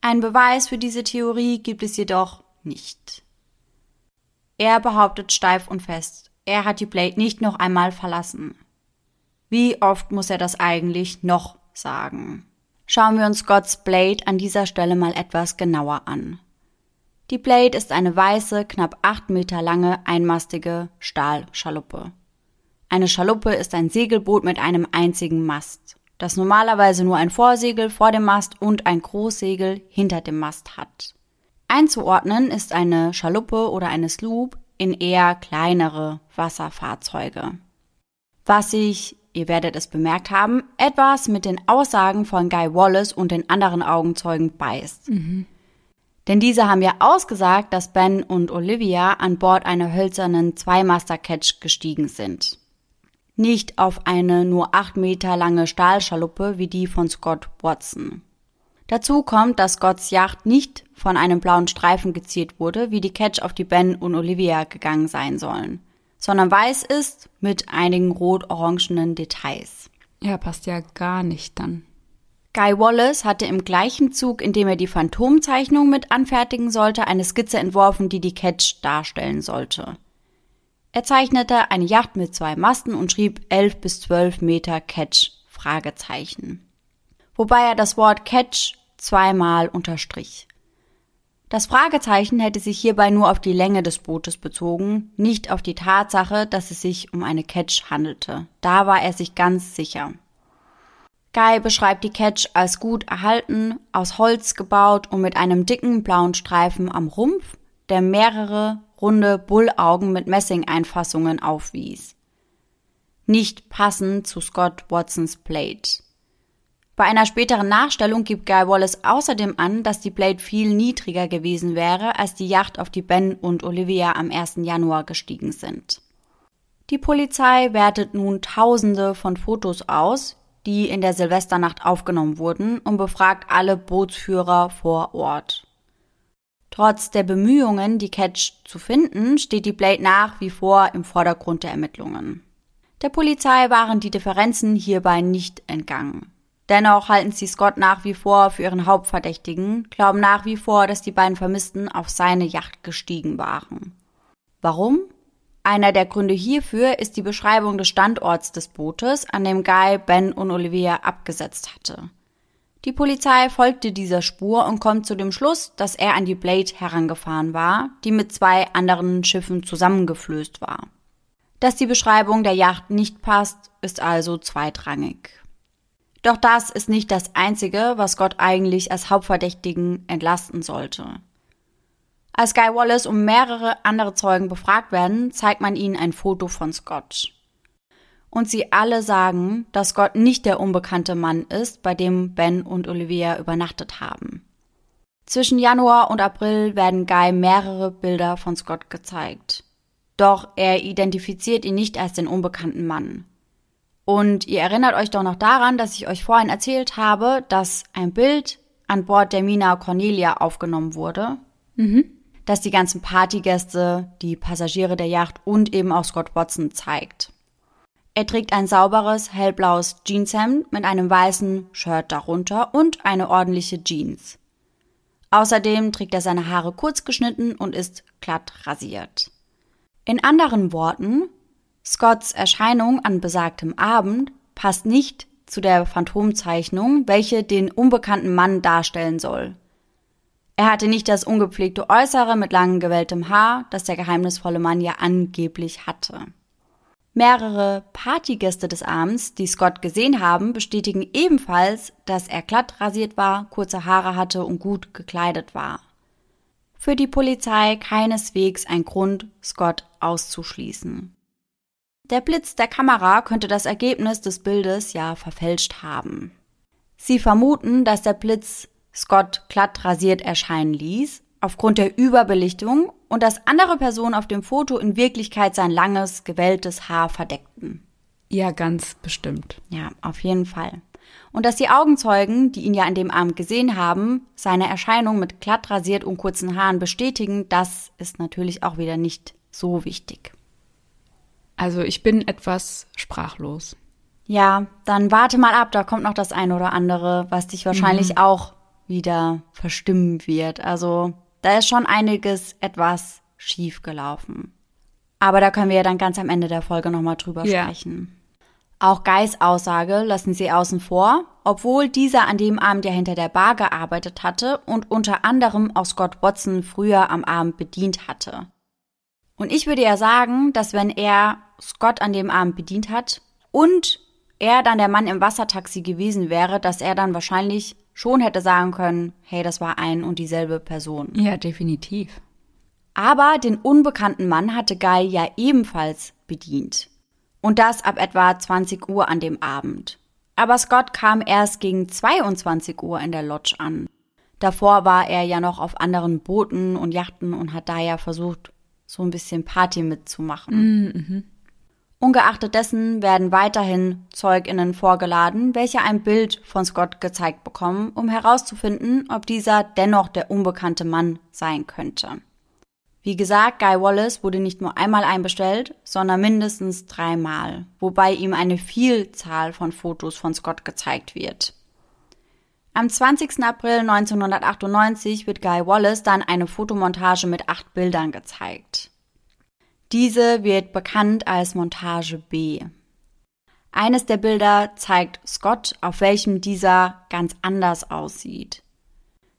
Ein Beweis für diese Theorie gibt es jedoch nicht. Er behauptet steif und fest, er hat die Blade nicht noch einmal verlassen. Wie oft muss er das eigentlich noch sagen? Schauen wir uns Scotts Blade an dieser Stelle mal etwas genauer an. Die Blade ist eine weiße, knapp acht Meter lange, einmastige Stahlschaluppe. Eine Schaluppe ist ein Segelboot mit einem einzigen Mast, das normalerweise nur ein Vorsegel vor dem Mast und ein Großsegel hinter dem Mast hat. Einzuordnen ist eine Schaluppe oder eine Sloop in eher kleinere Wasserfahrzeuge. Was sich ihr werdet es bemerkt haben, etwas mit den Aussagen von Guy Wallace und den anderen Augenzeugen beißt. Mhm. Denn diese haben ja ausgesagt, dass Ben und Olivia an Bord einer hölzernen Zweimaster-Catch gestiegen sind. Nicht auf eine nur acht Meter lange Stahlschaluppe wie die von Scott Watson. Dazu kommt, dass Scotts Yacht nicht von einem blauen Streifen geziert wurde, wie die Catch auf die Ben und Olivia gegangen sein sollen sondern weiß ist mit einigen rot-orangenen Details. Ja, passt ja gar nicht dann. Guy Wallace hatte im gleichen Zug, in dem er die Phantomzeichnung mit anfertigen sollte, eine Skizze entworfen, die die Catch darstellen sollte. Er zeichnete eine Yacht mit zwei Masten und schrieb 11 bis 12 Meter Catch Fragezeichen. Wobei er das Wort Catch zweimal unterstrich. Das Fragezeichen hätte sich hierbei nur auf die Länge des Bootes bezogen, nicht auf die Tatsache, dass es sich um eine Catch handelte. Da war er sich ganz sicher. Guy beschreibt die Catch als gut erhalten, aus Holz gebaut und mit einem dicken blauen Streifen am Rumpf, der mehrere runde Bullaugen mit Messingeinfassungen aufwies. Nicht passend zu Scott Watsons Plate. Bei einer späteren Nachstellung gibt Guy Wallace außerdem an, dass die Blade viel niedriger gewesen wäre, als die Yacht, auf die Ben und Olivia am 1. Januar gestiegen sind. Die Polizei wertet nun Tausende von Fotos aus, die in der Silvesternacht aufgenommen wurden, und befragt alle Bootsführer vor Ort. Trotz der Bemühungen, die Catch zu finden, steht die Blade nach wie vor im Vordergrund der Ermittlungen. Der Polizei waren die Differenzen hierbei nicht entgangen. Dennoch halten sie Scott nach wie vor für ihren Hauptverdächtigen, glauben nach wie vor, dass die beiden Vermissten auf seine Yacht gestiegen waren. Warum? Einer der Gründe hierfür ist die Beschreibung des Standorts des Bootes, an dem Guy, Ben und Olivia abgesetzt hatte. Die Polizei folgte dieser Spur und kommt zu dem Schluss, dass er an die Blade herangefahren war, die mit zwei anderen Schiffen zusammengeflößt war. Dass die Beschreibung der Yacht nicht passt, ist also zweitrangig. Doch das ist nicht das Einzige, was Gott eigentlich als Hauptverdächtigen entlasten sollte. Als Guy Wallace und mehrere andere Zeugen befragt werden, zeigt man ihnen ein Foto von Scott und sie alle sagen, dass Scott nicht der unbekannte Mann ist, bei dem Ben und Olivia übernachtet haben. Zwischen Januar und April werden Guy mehrere Bilder von Scott gezeigt. Doch er identifiziert ihn nicht als den unbekannten Mann. Und ihr erinnert euch doch noch daran, dass ich euch vorhin erzählt habe, dass ein Bild an Bord der Mina Cornelia aufgenommen wurde. Mhm. Das die ganzen Partygäste, die Passagiere der Yacht und eben auch Scott Watson zeigt. Er trägt ein sauberes, hellblaues Jeanshemd mit einem weißen Shirt darunter und eine ordentliche Jeans. Außerdem trägt er seine Haare kurz geschnitten und ist glatt rasiert. In anderen Worten, Scotts Erscheinung an besagtem Abend passt nicht zu der Phantomzeichnung, welche den unbekannten Mann darstellen soll. Er hatte nicht das ungepflegte Äußere mit langem gewelltem Haar, das der geheimnisvolle Mann ja angeblich hatte. Mehrere Partygäste des Abends, die Scott gesehen haben, bestätigen ebenfalls, dass er glatt rasiert war, kurze Haare hatte und gut gekleidet war. Für die Polizei keineswegs ein Grund, Scott auszuschließen. Der Blitz der Kamera könnte das Ergebnis des Bildes ja verfälscht haben. Sie vermuten, dass der Blitz Scott glatt rasiert erscheinen ließ, aufgrund der Überbelichtung und dass andere Personen auf dem Foto in Wirklichkeit sein langes, gewelltes Haar verdeckten. Ja, ganz bestimmt. Ja, auf jeden Fall. Und dass die Augenzeugen, die ihn ja an dem Abend gesehen haben, seine Erscheinung mit glatt rasiert und kurzen Haaren bestätigen, das ist natürlich auch wieder nicht so wichtig. Also ich bin etwas sprachlos. Ja, dann warte mal ab, da kommt noch das eine oder andere, was dich wahrscheinlich mhm. auch wieder verstimmen wird. Also da ist schon einiges etwas schief gelaufen. Aber da können wir ja dann ganz am Ende der Folge nochmal drüber ja. sprechen. Auch Guys Aussage lassen sie außen vor, obwohl dieser an dem Abend ja hinter der Bar gearbeitet hatte und unter anderem auch Scott Watson früher am Abend bedient hatte. Und ich würde ja sagen, dass wenn er Scott an dem Abend bedient hat und er dann der Mann im Wassertaxi gewesen wäre, dass er dann wahrscheinlich schon hätte sagen können, hey, das war ein und dieselbe Person. Ja, definitiv. Aber den unbekannten Mann hatte Guy ja ebenfalls bedient. Und das ab etwa 20 Uhr an dem Abend. Aber Scott kam erst gegen 22 Uhr in der Lodge an. Davor war er ja noch auf anderen Booten und Yachten und hat da ja versucht, so ein bisschen Party mitzumachen. Mm, mhm. Ungeachtet dessen werden weiterhin Zeuginnen vorgeladen, welche ein Bild von Scott gezeigt bekommen, um herauszufinden, ob dieser dennoch der unbekannte Mann sein könnte. Wie gesagt, Guy Wallace wurde nicht nur einmal einbestellt, sondern mindestens dreimal, wobei ihm eine Vielzahl von Fotos von Scott gezeigt wird. Am 20. April 1998 wird Guy Wallace dann eine Fotomontage mit acht Bildern gezeigt. Diese wird bekannt als Montage B. Eines der Bilder zeigt Scott, auf welchem dieser ganz anders aussieht.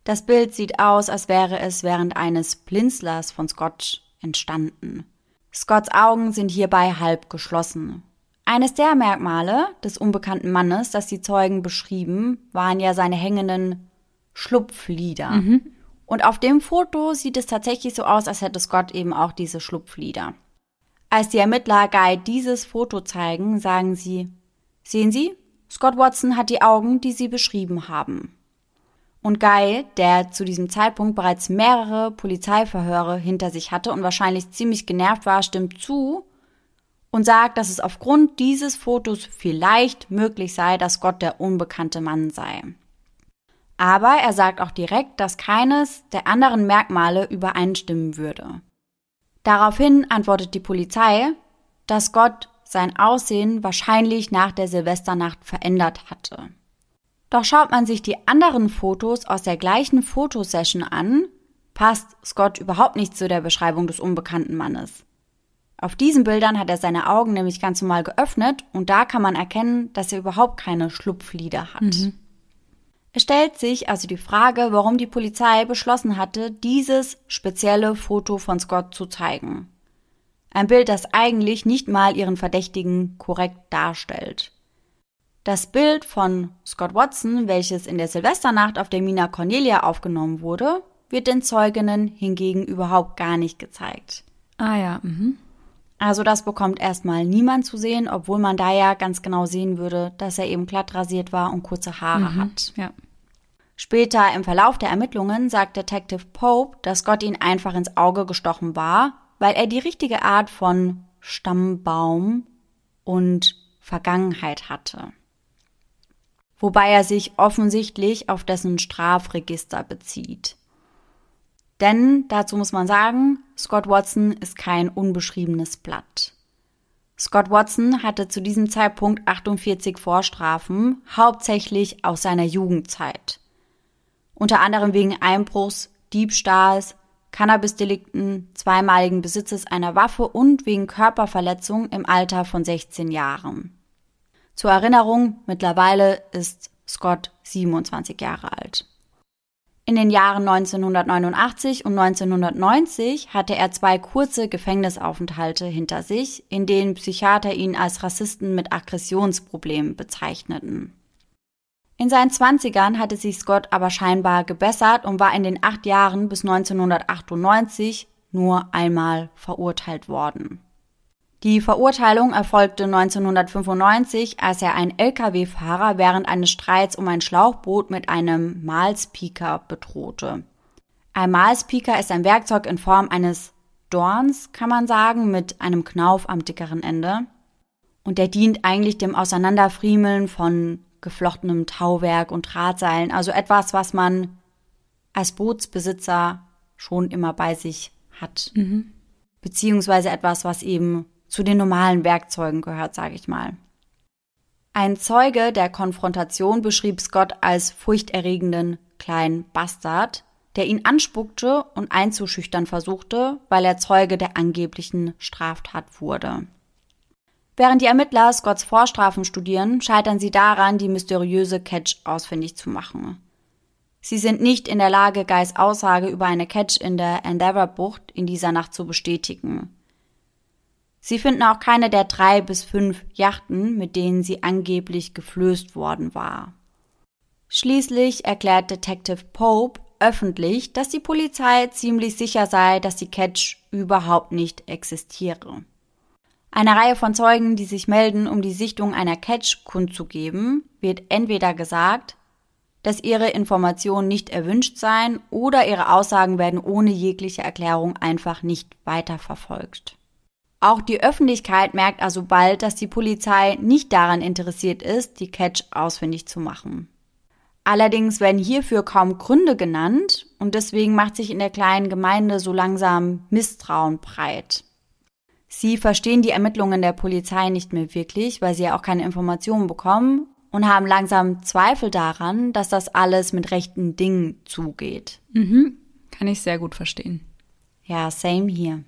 Das Bild sieht aus, als wäre es während eines Blinzlers von Scott entstanden. Scotts Augen sind hierbei halb geschlossen. Eines der Merkmale des unbekannten Mannes, das die Zeugen beschrieben, waren ja seine hängenden Schlupflider. Mhm. Und auf dem Foto sieht es tatsächlich so aus, als hätte Scott eben auch diese Schlupflider. Als die Ermittler Guy dieses Foto zeigen, sagen sie, sehen Sie, Scott Watson hat die Augen, die Sie beschrieben haben. Und Guy, der zu diesem Zeitpunkt bereits mehrere Polizeiverhöre hinter sich hatte und wahrscheinlich ziemlich genervt war, stimmt zu und sagt, dass es aufgrund dieses Fotos vielleicht möglich sei, dass Gott der unbekannte Mann sei. Aber er sagt auch direkt, dass keines der anderen Merkmale übereinstimmen würde. Daraufhin antwortet die Polizei, dass Gott sein Aussehen wahrscheinlich nach der Silvesternacht verändert hatte. Doch schaut man sich die anderen Fotos aus der gleichen Fotosession an, passt Scott überhaupt nicht zu der Beschreibung des unbekannten Mannes. Auf diesen Bildern hat er seine Augen nämlich ganz normal geöffnet und da kann man erkennen, dass er überhaupt keine Schlupflider hat. Mhm. Es stellt sich also die Frage, warum die Polizei beschlossen hatte, dieses spezielle Foto von Scott zu zeigen. Ein Bild, das eigentlich nicht mal ihren Verdächtigen korrekt darstellt. Das Bild von Scott Watson, welches in der Silvesternacht auf der Mina Cornelia aufgenommen wurde, wird den Zeuginnen hingegen überhaupt gar nicht gezeigt. Ah ja, mhm. Also das bekommt erstmal niemand zu sehen, obwohl man da ja ganz genau sehen würde, dass er eben glatt rasiert war und kurze Haare mhm, hat. Ja. Später im Verlauf der Ermittlungen sagt Detective Pope, dass Gott ihn einfach ins Auge gestochen war, weil er die richtige Art von Stammbaum und Vergangenheit hatte wobei er sich offensichtlich auf dessen Strafregister bezieht. Denn, dazu muss man sagen, Scott Watson ist kein unbeschriebenes Blatt. Scott Watson hatte zu diesem Zeitpunkt 48 Vorstrafen, hauptsächlich aus seiner Jugendzeit. Unter anderem wegen Einbruchs, Diebstahls, Cannabisdelikten, zweimaligen Besitzes einer Waffe und wegen Körperverletzung im Alter von 16 Jahren. Zur Erinnerung, mittlerweile ist Scott 27 Jahre alt. In den Jahren 1989 und 1990 hatte er zwei kurze Gefängnisaufenthalte hinter sich, in denen Psychiater ihn als Rassisten mit Aggressionsproblemen bezeichneten. In seinen Zwanzigern hatte sich Scott aber scheinbar gebessert und war in den acht Jahren bis 1998 nur einmal verurteilt worden. Die Verurteilung erfolgte 1995, als er einen Lkw-Fahrer während eines Streits um ein Schlauchboot mit einem Malspeaker bedrohte. Ein Malspeaker ist ein Werkzeug in Form eines Dorns, kann man sagen, mit einem Knauf am dickeren Ende. Und der dient eigentlich dem Auseinanderfriemeln von geflochtenem Tauwerk und Drahtseilen, also etwas, was man als Bootsbesitzer schon immer bei sich hat. Mhm. Beziehungsweise etwas, was eben zu den normalen Werkzeugen gehört, sage ich mal. Ein Zeuge der Konfrontation beschrieb Scott als furchterregenden kleinen Bastard, der ihn anspuckte und einzuschüchtern versuchte, weil er Zeuge der angeblichen Straftat wurde. Während die Ermittler Scotts Vorstrafen studieren, scheitern sie daran, die mysteriöse Catch ausfindig zu machen. Sie sind nicht in der Lage, Guys Aussage über eine Catch in der Endeavour-Bucht in dieser Nacht zu bestätigen. Sie finden auch keine der drei bis fünf Yachten, mit denen sie angeblich geflößt worden war. Schließlich erklärt Detective Pope öffentlich, dass die Polizei ziemlich sicher sei, dass die Catch überhaupt nicht existiere. Eine Reihe von Zeugen, die sich melden, um die Sichtung einer Catch kundzugeben, wird entweder gesagt, dass ihre Informationen nicht erwünscht seien oder ihre Aussagen werden ohne jegliche Erklärung einfach nicht weiterverfolgt. Auch die Öffentlichkeit merkt also bald, dass die Polizei nicht daran interessiert ist, die Catch ausfindig zu machen. Allerdings werden hierfür kaum Gründe genannt und deswegen macht sich in der kleinen Gemeinde so langsam Misstrauen breit. Sie verstehen die Ermittlungen der Polizei nicht mehr wirklich, weil sie ja auch keine Informationen bekommen und haben langsam Zweifel daran, dass das alles mit rechten Dingen zugeht. Mhm. Kann ich sehr gut verstehen. Ja, same hier.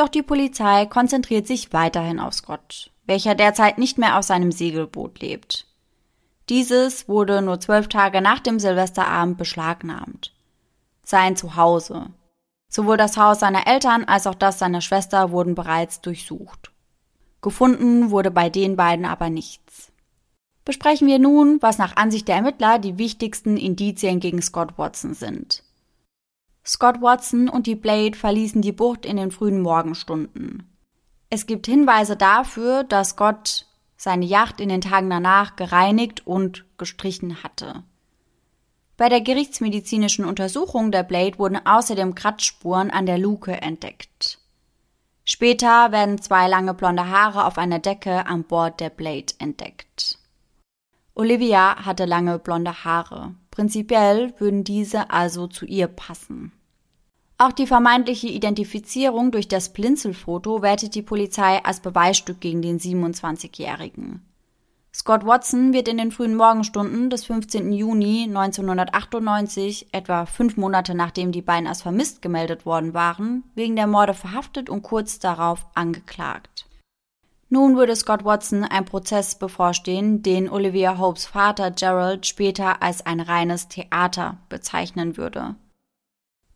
Doch die Polizei konzentriert sich weiterhin auf Scott, welcher derzeit nicht mehr auf seinem Segelboot lebt. Dieses wurde nur zwölf Tage nach dem Silvesterabend beschlagnahmt. Sein Zuhause. Sowohl das Haus seiner Eltern als auch das seiner Schwester wurden bereits durchsucht. Gefunden wurde bei den beiden aber nichts. Besprechen wir nun, was nach Ansicht der Ermittler die wichtigsten Indizien gegen Scott Watson sind. Scott Watson und die Blade verließen die Bucht in den frühen Morgenstunden. Es gibt Hinweise dafür, dass Scott seine Yacht in den Tagen danach gereinigt und gestrichen hatte. Bei der gerichtsmedizinischen Untersuchung der Blade wurden außerdem Kratzspuren an der Luke entdeckt. Später werden zwei lange blonde Haare auf einer Decke an Bord der Blade entdeckt. Olivia hatte lange blonde Haare. Prinzipiell würden diese also zu ihr passen. Auch die vermeintliche Identifizierung durch das Blinzelfoto wertet die Polizei als Beweisstück gegen den 27-Jährigen. Scott Watson wird in den frühen Morgenstunden des 15. Juni 1998, etwa fünf Monate nachdem die beiden als vermisst gemeldet worden waren, wegen der Morde verhaftet und kurz darauf angeklagt. Nun würde Scott Watson ein Prozess bevorstehen, den Olivia Hopes Vater Gerald später als ein reines Theater bezeichnen würde.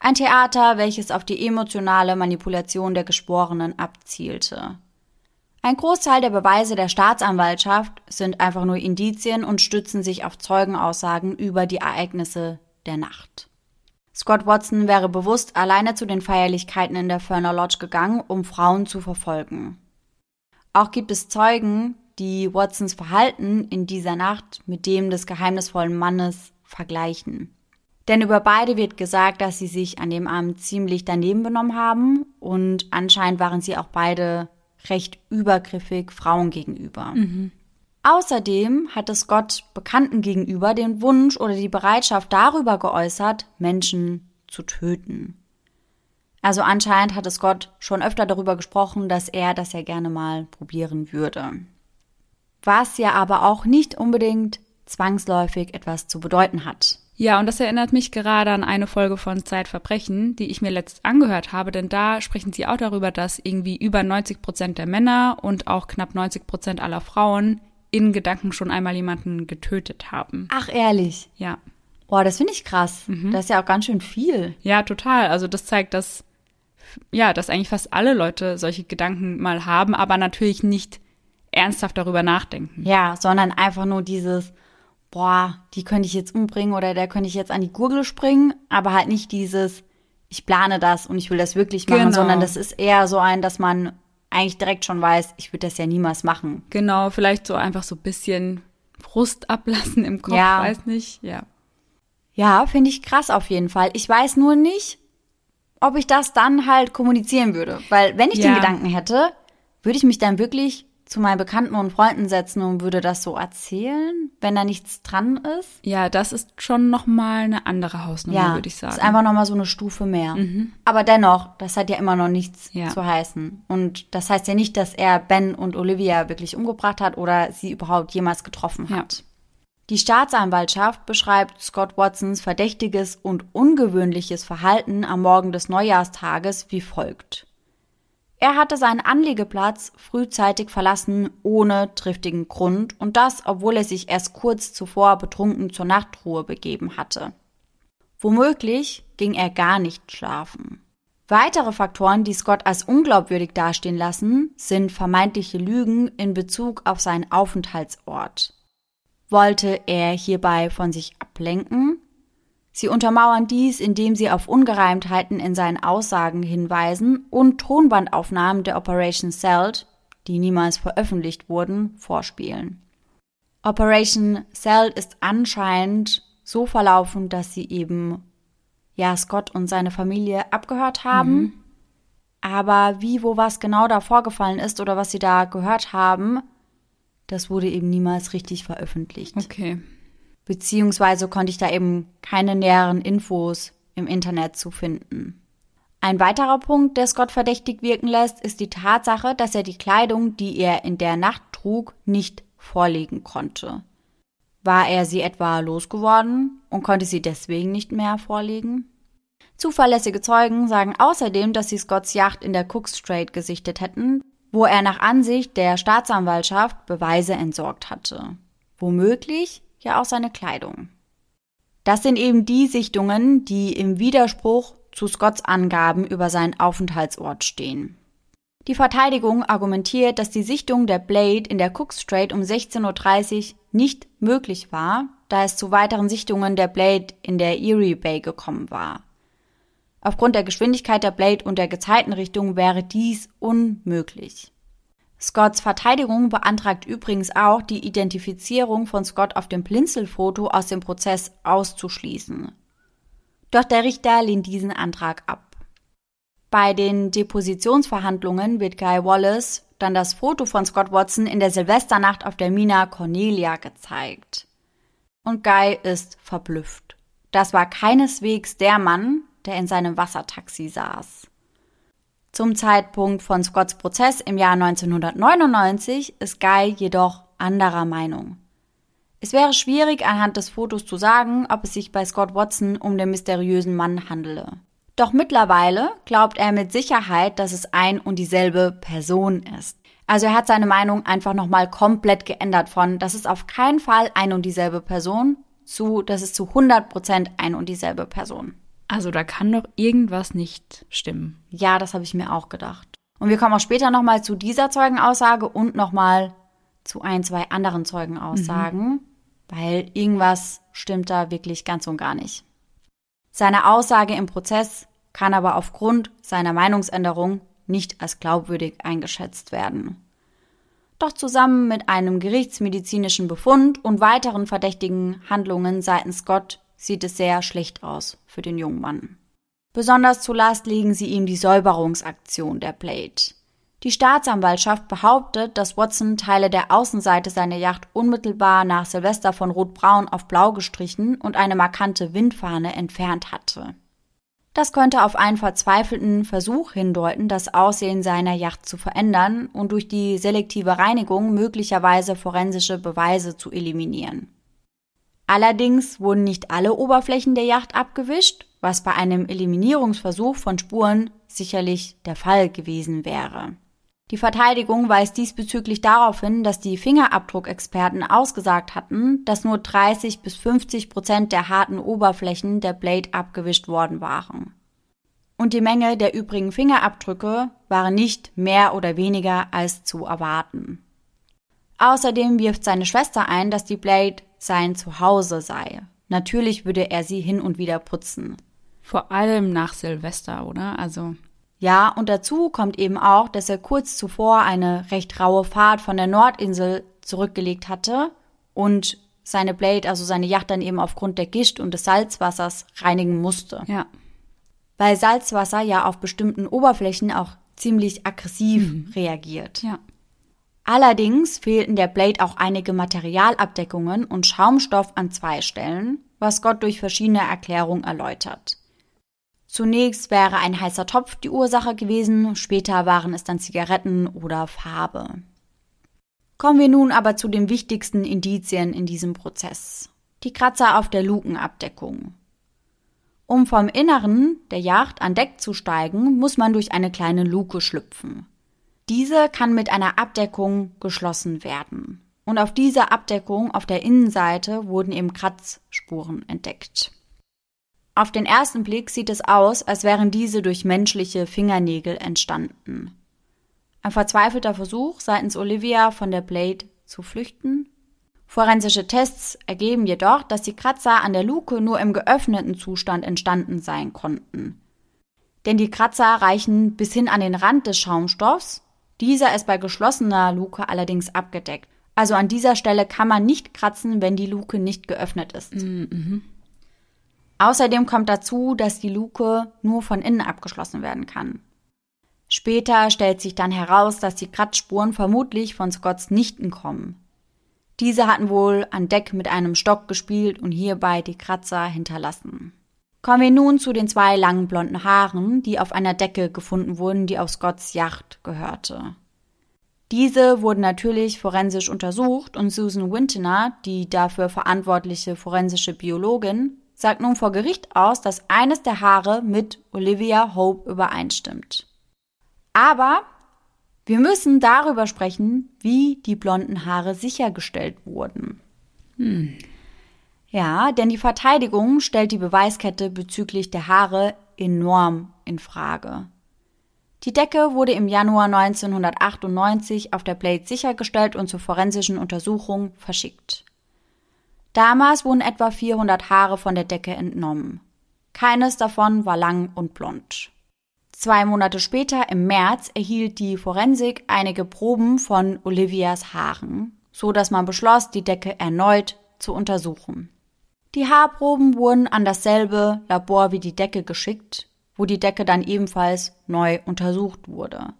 Ein Theater, welches auf die emotionale Manipulation der Geschworenen abzielte. Ein Großteil der Beweise der Staatsanwaltschaft sind einfach nur Indizien und stützen sich auf Zeugenaussagen über die Ereignisse der Nacht. Scott Watson wäre bewusst alleine zu den Feierlichkeiten in der Ferner Lodge gegangen, um Frauen zu verfolgen. Auch gibt es Zeugen, die Watsons Verhalten in dieser Nacht mit dem des geheimnisvollen Mannes vergleichen. Denn über beide wird gesagt, dass sie sich an dem Abend ziemlich daneben benommen haben und anscheinend waren sie auch beide recht übergriffig Frauen gegenüber. Mhm. Außerdem hatte Scott Bekannten gegenüber den Wunsch oder die Bereitschaft darüber geäußert, Menschen zu töten. Also anscheinend hatte Scott schon öfter darüber gesprochen, dass er das ja gerne mal probieren würde. Was ja aber auch nicht unbedingt zwangsläufig etwas zu bedeuten hat. Ja, und das erinnert mich gerade an eine Folge von Zeitverbrechen, die ich mir letzt angehört habe, denn da sprechen sie auch darüber, dass irgendwie über 90 Prozent der Männer und auch knapp 90 Prozent aller Frauen in Gedanken schon einmal jemanden getötet haben. Ach, ehrlich? Ja. Boah, das finde ich krass. Mhm. Das ist ja auch ganz schön viel. Ja, total. Also das zeigt, dass, ja, dass eigentlich fast alle Leute solche Gedanken mal haben, aber natürlich nicht ernsthaft darüber nachdenken. Ja, sondern einfach nur dieses, boah, die könnte ich jetzt umbringen oder der könnte ich jetzt an die Gurgel springen, aber halt nicht dieses, ich plane das und ich will das wirklich machen, genau. sondern das ist eher so ein, dass man eigentlich direkt schon weiß, ich würde das ja niemals machen. Genau, vielleicht so einfach so ein bisschen Frust ablassen im Kopf, ja. weiß nicht, ja. Ja, finde ich krass auf jeden Fall. Ich weiß nur nicht, ob ich das dann halt kommunizieren würde, weil wenn ich ja. den Gedanken hätte, würde ich mich dann wirklich zu meinen Bekannten und Freunden setzen und würde das so erzählen, wenn da nichts dran ist. Ja, das ist schon nochmal eine andere Hausnummer, ja, würde ich sagen. ist einfach nochmal so eine Stufe mehr. Mhm. Aber dennoch, das hat ja immer noch nichts ja. zu heißen. Und das heißt ja nicht, dass er Ben und Olivia wirklich umgebracht hat oder sie überhaupt jemals getroffen hat. Ja. Die Staatsanwaltschaft beschreibt Scott Watsons verdächtiges und ungewöhnliches Verhalten am Morgen des Neujahrstages wie folgt. Er hatte seinen Anliegeplatz frühzeitig verlassen, ohne triftigen Grund, und das, obwohl er sich erst kurz zuvor betrunken zur Nachtruhe begeben hatte. Womöglich ging er gar nicht schlafen. Weitere Faktoren, die Scott als unglaubwürdig dastehen lassen, sind vermeintliche Lügen in Bezug auf seinen Aufenthaltsort. Wollte er hierbei von sich ablenken? Sie untermauern dies, indem sie auf Ungereimtheiten in seinen Aussagen hinweisen und Tonbandaufnahmen der Operation Celt, die niemals veröffentlicht wurden, vorspielen. Operation Celt ist anscheinend so verlaufen, dass sie eben ja Scott und seine Familie abgehört haben. Mhm. Aber wie, wo was genau da vorgefallen ist oder was sie da gehört haben, das wurde eben niemals richtig veröffentlicht. Okay. Beziehungsweise konnte ich da eben keine näheren Infos im Internet zu finden. Ein weiterer Punkt, der Scott verdächtig wirken lässt, ist die Tatsache, dass er die Kleidung, die er in der Nacht trug, nicht vorlegen konnte. War er sie etwa losgeworden und konnte sie deswegen nicht mehr vorlegen? Zuverlässige Zeugen sagen außerdem, dass sie Scotts Yacht in der Cook Strait gesichtet hätten, wo er nach Ansicht der Staatsanwaltschaft Beweise entsorgt hatte. Womöglich ja auch seine Kleidung. Das sind eben die Sichtungen, die im Widerspruch zu Scotts Angaben über seinen Aufenthaltsort stehen. Die Verteidigung argumentiert, dass die Sichtung der Blade in der Cook Strait um 16.30 Uhr nicht möglich war, da es zu weiteren Sichtungen der Blade in der Erie Bay gekommen war. Aufgrund der Geschwindigkeit der Blade und der Gezeitenrichtung wäre dies unmöglich. Scotts Verteidigung beantragt übrigens auch, die Identifizierung von Scott auf dem Blinzelfoto aus dem Prozess auszuschließen. Doch der Richter lehnt diesen Antrag ab. Bei den Depositionsverhandlungen wird Guy Wallace dann das Foto von Scott Watson in der Silvesternacht auf der Mina Cornelia gezeigt. Und Guy ist verblüfft. Das war keineswegs der Mann, der in seinem Wassertaxi saß. Zum Zeitpunkt von Scotts Prozess im Jahr 1999 ist Guy jedoch anderer Meinung. Es wäre schwierig anhand des Fotos zu sagen, ob es sich bei Scott Watson um den mysteriösen Mann handele. Doch mittlerweile glaubt er mit Sicherheit, dass es ein und dieselbe Person ist. Also er hat seine Meinung einfach nochmal komplett geändert von, das ist auf keinen Fall ein und dieselbe Person zu, das ist zu 100 Prozent ein und dieselbe Person. Also da kann doch irgendwas nicht stimmen. Ja, das habe ich mir auch gedacht. Und wir kommen auch später nochmal zu dieser Zeugenaussage und nochmal zu ein, zwei anderen Zeugenaussagen, mhm. weil irgendwas stimmt da wirklich ganz und gar nicht. Seine Aussage im Prozess kann aber aufgrund seiner Meinungsänderung nicht als glaubwürdig eingeschätzt werden. Doch zusammen mit einem gerichtsmedizinischen Befund und weiteren verdächtigen Handlungen seitens Scott sieht es sehr schlecht aus für den jungen Mann. Besonders zu Last legen sie ihm die Säuberungsaktion der Blade. Die Staatsanwaltschaft behauptet, dass Watson Teile der Außenseite seiner Yacht unmittelbar nach Silvester von rot-braun auf blau gestrichen und eine markante Windfahne entfernt hatte. Das könnte auf einen verzweifelten Versuch hindeuten, das Aussehen seiner Yacht zu verändern und durch die selektive Reinigung möglicherweise forensische Beweise zu eliminieren. Allerdings wurden nicht alle Oberflächen der Yacht abgewischt, was bei einem Eliminierungsversuch von Spuren sicherlich der Fall gewesen wäre. Die Verteidigung weist diesbezüglich darauf hin, dass die Fingerabdruckexperten ausgesagt hatten, dass nur 30 bis 50 Prozent der harten Oberflächen der Blade abgewischt worden waren. Und die Menge der übrigen Fingerabdrücke waren nicht mehr oder weniger als zu erwarten. Außerdem wirft seine Schwester ein, dass die Blade sein Zuhause sei. Natürlich würde er sie hin und wieder putzen. Vor allem nach Silvester, oder? Also. Ja, und dazu kommt eben auch, dass er kurz zuvor eine recht raue Fahrt von der Nordinsel zurückgelegt hatte und seine Blade, also seine Yacht dann eben aufgrund der Gischt und des Salzwassers reinigen musste. Ja. Weil Salzwasser ja auf bestimmten Oberflächen auch ziemlich aggressiv mhm. reagiert. Ja. Allerdings fehlten der Blade auch einige Materialabdeckungen und Schaumstoff an zwei Stellen, was Gott durch verschiedene Erklärungen erläutert. Zunächst wäre ein heißer Topf die Ursache gewesen, später waren es dann Zigaretten oder Farbe. Kommen wir nun aber zu den wichtigsten Indizien in diesem Prozess. Die Kratzer auf der Lukenabdeckung. Um vom Inneren der Yacht an Deck zu steigen, muss man durch eine kleine Luke schlüpfen. Diese kann mit einer Abdeckung geschlossen werden. Und auf dieser Abdeckung auf der Innenseite wurden eben Kratzspuren entdeckt. Auf den ersten Blick sieht es aus, als wären diese durch menschliche Fingernägel entstanden. Ein verzweifelter Versuch seitens Olivia von der Blade zu flüchten. Forensische Tests ergeben jedoch, dass die Kratzer an der Luke nur im geöffneten Zustand entstanden sein konnten. Denn die Kratzer reichen bis hin an den Rand des Schaumstoffs dieser ist bei geschlossener Luke allerdings abgedeckt. Also an dieser Stelle kann man nicht kratzen, wenn die Luke nicht geöffnet ist. Mhm. Außerdem kommt dazu, dass die Luke nur von innen abgeschlossen werden kann. Später stellt sich dann heraus, dass die Kratzspuren vermutlich von Scotts Nichten kommen. Diese hatten wohl an Deck mit einem Stock gespielt und hierbei die Kratzer hinterlassen. Kommen wir nun zu den zwei langen blonden Haaren, die auf einer Decke gefunden wurden, die auf Scotts Yacht gehörte. Diese wurden natürlich forensisch untersucht und Susan Wintener, die dafür verantwortliche forensische Biologin, sagt nun vor Gericht aus, dass eines der Haare mit Olivia Hope übereinstimmt. Aber wir müssen darüber sprechen, wie die blonden Haare sichergestellt wurden. Hm. Ja, denn die Verteidigung stellt die Beweiskette bezüglich der Haare enorm in Frage. Die Decke wurde im Januar 1998 auf der Blade sichergestellt und zur forensischen Untersuchung verschickt. Damals wurden etwa 400 Haare von der Decke entnommen. Keines davon war lang und blond. Zwei Monate später, im März, erhielt die Forensik einige Proben von Olivias Haaren, so dass man beschloss, die Decke erneut zu untersuchen. Die Haarproben wurden an dasselbe Labor wie die Decke geschickt, wo die Decke dann ebenfalls neu untersucht wurde.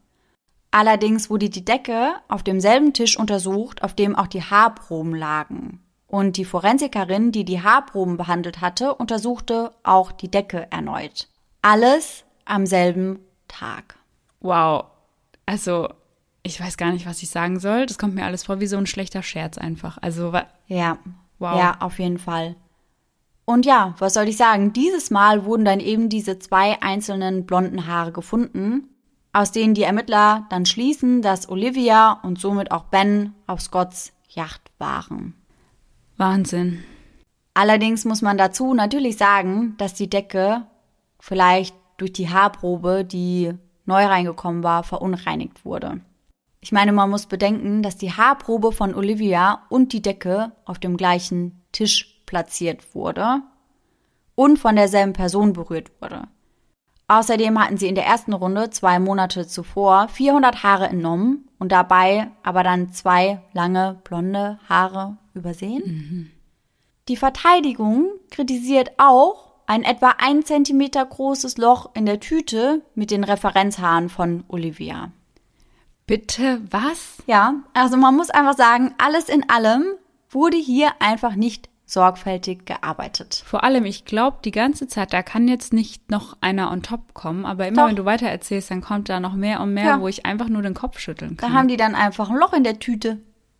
Allerdings wurde die Decke auf demselben Tisch untersucht, auf dem auch die Haarproben lagen. Und die Forensikerin, die die Haarproben behandelt hatte, untersuchte auch die Decke erneut. Alles am selben Tag. Wow. Also, ich weiß gar nicht, was ich sagen soll. Das kommt mir alles vor wie so ein schlechter Scherz einfach. Also, ja. Wow. Ja, auf jeden Fall. Und ja, was soll ich sagen? Dieses Mal wurden dann eben diese zwei einzelnen blonden Haare gefunden, aus denen die Ermittler dann schließen, dass Olivia und somit auch Ben auf Scotts Yacht waren. Wahnsinn. Allerdings muss man dazu natürlich sagen, dass die Decke vielleicht durch die Haarprobe, die neu reingekommen war, verunreinigt wurde. Ich meine, man muss bedenken, dass die Haarprobe von Olivia und die Decke auf dem gleichen Tisch platziert wurde und von derselben Person berührt wurde. Außerdem hatten sie in der ersten Runde zwei Monate zuvor 400 Haare entnommen und dabei aber dann zwei lange blonde Haare übersehen. Mhm. Die Verteidigung kritisiert auch ein etwa ein Zentimeter großes Loch in der Tüte mit den Referenzhaaren von Olivia. Bitte was? Ja, also man muss einfach sagen, alles in allem wurde hier einfach nicht sorgfältig gearbeitet. Vor allem, ich glaube die ganze Zeit, da kann jetzt nicht noch einer on top kommen, aber immer Doch. wenn du weiter erzählst, dann kommt da noch mehr und mehr, ja. wo ich einfach nur den Kopf schütteln kann. Da haben die dann einfach ein Loch in der Tüte.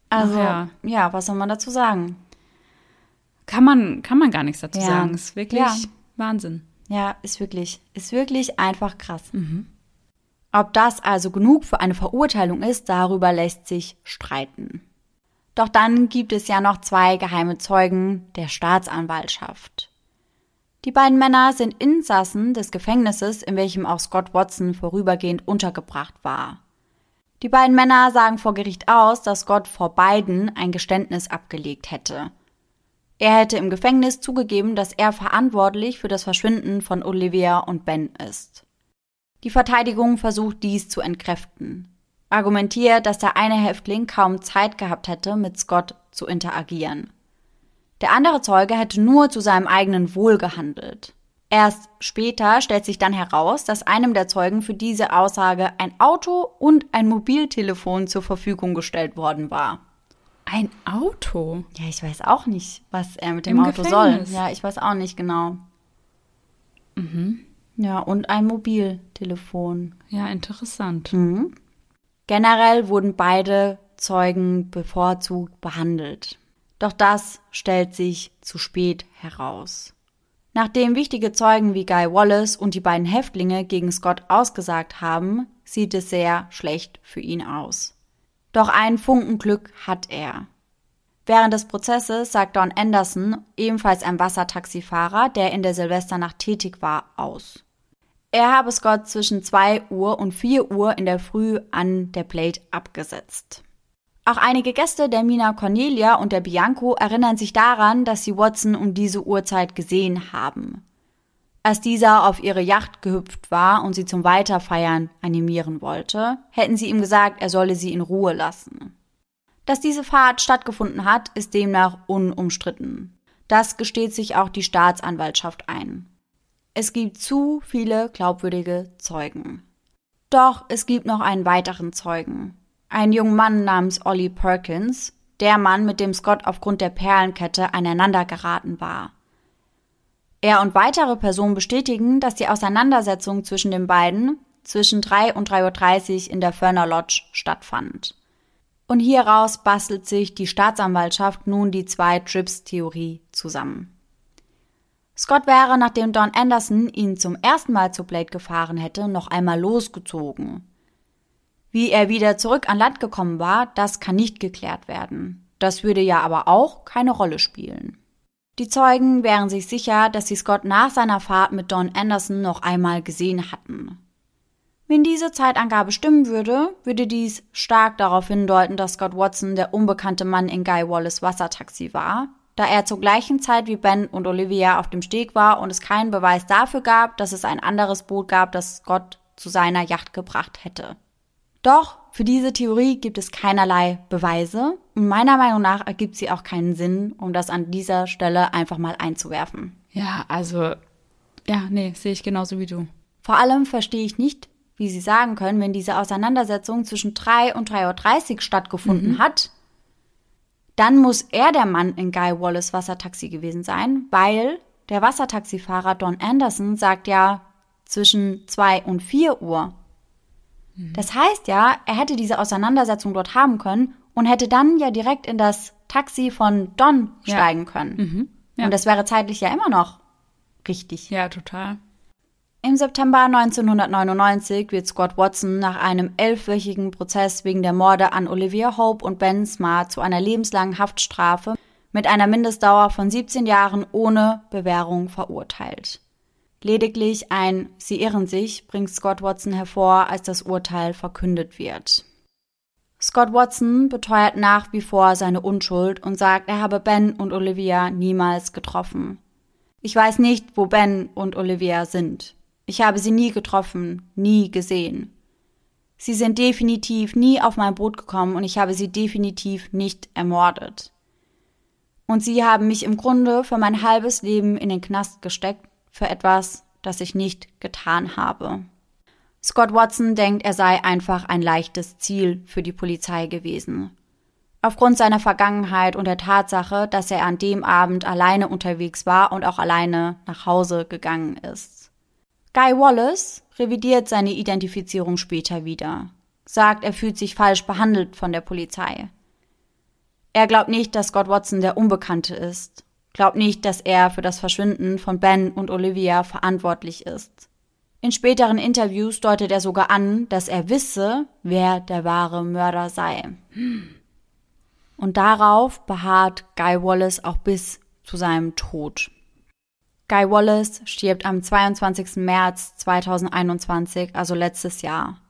Also, ja. ja. was soll man dazu sagen? Kann man, kann man gar nichts dazu ja. sagen. Ist wirklich ja. Wahnsinn. Ja, ist wirklich, ist wirklich einfach krass. Mhm. Ob das also genug für eine Verurteilung ist, darüber lässt sich streiten. Doch dann gibt es ja noch zwei geheime Zeugen der Staatsanwaltschaft. Die beiden Männer sind Insassen des Gefängnisses, in welchem auch Scott Watson vorübergehend untergebracht war. Die beiden Männer sagen vor Gericht aus, dass Scott vor beiden ein Geständnis abgelegt hätte. Er hätte im Gefängnis zugegeben, dass er verantwortlich für das Verschwinden von Olivia und Ben ist. Die Verteidigung versucht dies zu entkräften argumentiert, dass der eine Häftling kaum Zeit gehabt hätte, mit Scott zu interagieren. Der andere Zeuge hätte nur zu seinem eigenen Wohl gehandelt. Erst später stellt sich dann heraus, dass einem der Zeugen für diese Aussage ein Auto und ein Mobiltelefon zur Verfügung gestellt worden war. Ein Auto? Ja, ich weiß auch nicht, was er mit dem Im Auto Gefängnis. soll. Ja, ich weiß auch nicht genau. Mhm. Ja, und ein Mobiltelefon. Ja, interessant. Mhm. Generell wurden beide Zeugen bevorzugt behandelt. Doch das stellt sich zu spät heraus. Nachdem wichtige Zeugen wie Guy Wallace und die beiden Häftlinge gegen Scott ausgesagt haben, sieht es sehr schlecht für ihn aus. Doch ein Funkenglück hat er. Während des Prozesses sagt Don Anderson, ebenfalls ein Wassertaxifahrer, der in der Silvesternacht tätig war, aus. Er habe Scott zwischen 2 Uhr und 4 Uhr in der Früh an der Plate abgesetzt. Auch einige Gäste der Mina Cornelia und der Bianco erinnern sich daran, dass sie Watson um diese Uhrzeit gesehen haben. Als dieser auf ihre Yacht gehüpft war und sie zum Weiterfeiern animieren wollte, hätten sie ihm gesagt, er solle sie in Ruhe lassen. Dass diese Fahrt stattgefunden hat, ist demnach unumstritten. Das gesteht sich auch die Staatsanwaltschaft ein. Es gibt zu viele glaubwürdige Zeugen. Doch es gibt noch einen weiteren Zeugen. Ein junger Mann namens Ollie Perkins, der Mann, mit dem Scott aufgrund der Perlenkette aneinander geraten war. Er und weitere Personen bestätigen, dass die Auseinandersetzung zwischen den beiden zwischen 3 und 3.30 Uhr in der Ferner Lodge stattfand. Und hieraus bastelt sich die Staatsanwaltschaft nun die Zwei-Trips-Theorie zusammen. Scott wäre, nachdem Don Anderson ihn zum ersten Mal zu Blade gefahren hätte, noch einmal losgezogen. Wie er wieder zurück an Land gekommen war, das kann nicht geklärt werden. Das würde ja aber auch keine Rolle spielen. Die Zeugen wären sich sicher, dass sie Scott nach seiner Fahrt mit Don Anderson noch einmal gesehen hatten. Wenn diese Zeitangabe stimmen würde, würde dies stark darauf hindeuten, dass Scott Watson der unbekannte Mann in Guy Wallace Wassertaxi war, da er zur gleichen Zeit wie Ben und Olivia auf dem Steg war und es keinen Beweis dafür gab, dass es ein anderes Boot gab, das Scott zu seiner Yacht gebracht hätte. Doch für diese Theorie gibt es keinerlei Beweise und meiner Meinung nach ergibt sie auch keinen Sinn, um das an dieser Stelle einfach mal einzuwerfen. Ja, also, ja, nee, sehe ich genauso wie du. Vor allem verstehe ich nicht, wie Sie sagen können, wenn diese Auseinandersetzung zwischen 3 und 3.30 Uhr stattgefunden mhm. hat, dann muss er der Mann in Guy Wallace Wassertaxi gewesen sein, weil der Wassertaxifahrer Don Anderson sagt ja zwischen 2 und 4 Uhr. Mhm. Das heißt ja, er hätte diese Auseinandersetzung dort haben können und hätte dann ja direkt in das Taxi von Don ja. steigen können. Mhm. Ja. Und das wäre zeitlich ja immer noch richtig. Ja, total. Im September 1999 wird Scott Watson nach einem elfwöchigen Prozess wegen der Morde an Olivia Hope und Ben Smart zu einer lebenslangen Haftstrafe mit einer Mindestdauer von 17 Jahren ohne Bewährung verurteilt. Lediglich ein Sie irren sich bringt Scott Watson hervor, als das Urteil verkündet wird. Scott Watson beteuert nach wie vor seine Unschuld und sagt, er habe Ben und Olivia niemals getroffen. Ich weiß nicht, wo Ben und Olivia sind. Ich habe sie nie getroffen, nie gesehen. Sie sind definitiv nie auf mein Boot gekommen und ich habe sie definitiv nicht ermordet. Und sie haben mich im Grunde für mein halbes Leben in den Knast gesteckt für etwas, das ich nicht getan habe. Scott Watson denkt, er sei einfach ein leichtes Ziel für die Polizei gewesen. Aufgrund seiner Vergangenheit und der Tatsache, dass er an dem Abend alleine unterwegs war und auch alleine nach Hause gegangen ist. Guy Wallace revidiert seine Identifizierung später wieder, sagt, er fühlt sich falsch behandelt von der Polizei. Er glaubt nicht, dass Scott Watson der Unbekannte ist, glaubt nicht, dass er für das Verschwinden von Ben und Olivia verantwortlich ist. In späteren Interviews deutet er sogar an, dass er wisse, wer der wahre Mörder sei. Und darauf beharrt Guy Wallace auch bis zu seinem Tod. Guy Wallace stirbt am 22. März 2021, also letztes Jahr.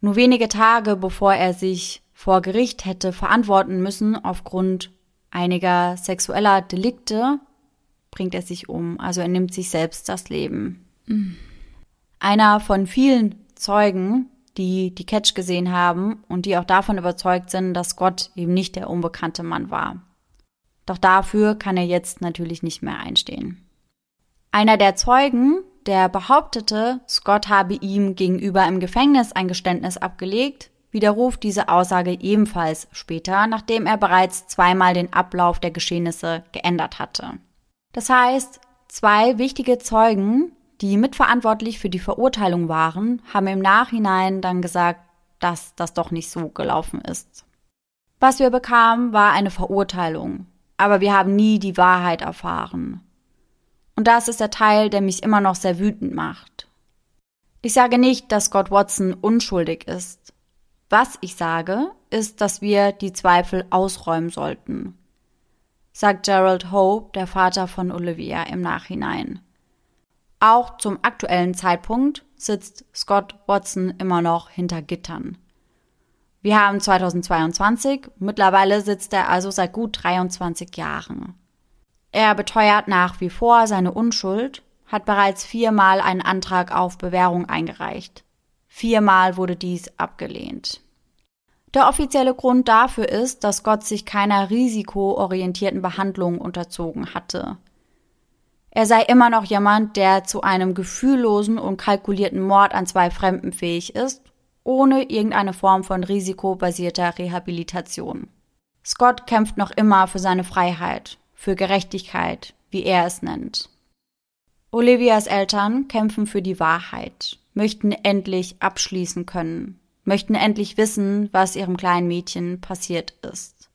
Nur wenige Tage bevor er sich vor Gericht hätte verantworten müssen aufgrund einiger sexueller Delikte, bringt er sich um, also er nimmt sich selbst das Leben. Mhm. Einer von vielen Zeugen, die die Catch gesehen haben und die auch davon überzeugt sind, dass Gott eben nicht der unbekannte Mann war. Doch dafür kann er jetzt natürlich nicht mehr einstehen. Einer der Zeugen, der behauptete, Scott habe ihm gegenüber im Gefängnis ein Geständnis abgelegt, widerruft diese Aussage ebenfalls später, nachdem er bereits zweimal den Ablauf der Geschehnisse geändert hatte. Das heißt, zwei wichtige Zeugen, die mitverantwortlich für die Verurteilung waren, haben im Nachhinein dann gesagt, dass das doch nicht so gelaufen ist. Was wir bekamen, war eine Verurteilung, aber wir haben nie die Wahrheit erfahren. Und das ist der Teil, der mich immer noch sehr wütend macht. Ich sage nicht, dass Scott Watson unschuldig ist. Was ich sage, ist, dass wir die Zweifel ausräumen sollten, sagt Gerald Hope, der Vater von Olivia, im Nachhinein. Auch zum aktuellen Zeitpunkt sitzt Scott Watson immer noch hinter Gittern. Wir haben 2022, mittlerweile sitzt er also seit gut 23 Jahren. Er beteuert nach wie vor seine Unschuld, hat bereits viermal einen Antrag auf Bewährung eingereicht. Viermal wurde dies abgelehnt. Der offizielle Grund dafür ist, dass Gott sich keiner risikoorientierten Behandlung unterzogen hatte. Er sei immer noch jemand, der zu einem gefühllosen und kalkulierten Mord an zwei Fremden fähig ist, ohne irgendeine Form von risikobasierter Rehabilitation. Scott kämpft noch immer für seine Freiheit, für Gerechtigkeit, wie er es nennt. Olivias Eltern kämpfen für die Wahrheit, möchten endlich abschließen können, möchten endlich wissen, was ihrem kleinen Mädchen passiert ist.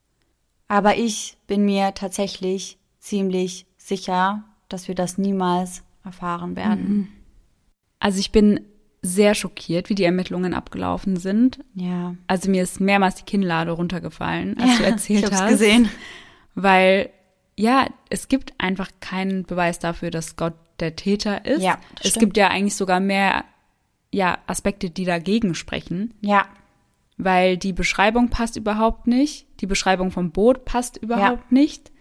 Aber ich bin mir tatsächlich ziemlich sicher, dass wir das niemals erfahren werden. Mhm. Also ich bin sehr schockiert, wie die Ermittlungen abgelaufen sind. Ja. Also mir ist mehrmals die Kinnlade runtergefallen, als ja, du (laughs) erzählt ich hab's hast. gesehen. Weil ja, es gibt einfach keinen Beweis dafür, dass Gott der Täter ist. Ja, es stimmt. gibt ja eigentlich sogar mehr ja, Aspekte, die dagegen sprechen. Ja. Weil die Beschreibung passt überhaupt nicht. Die Beschreibung vom Boot passt überhaupt nicht.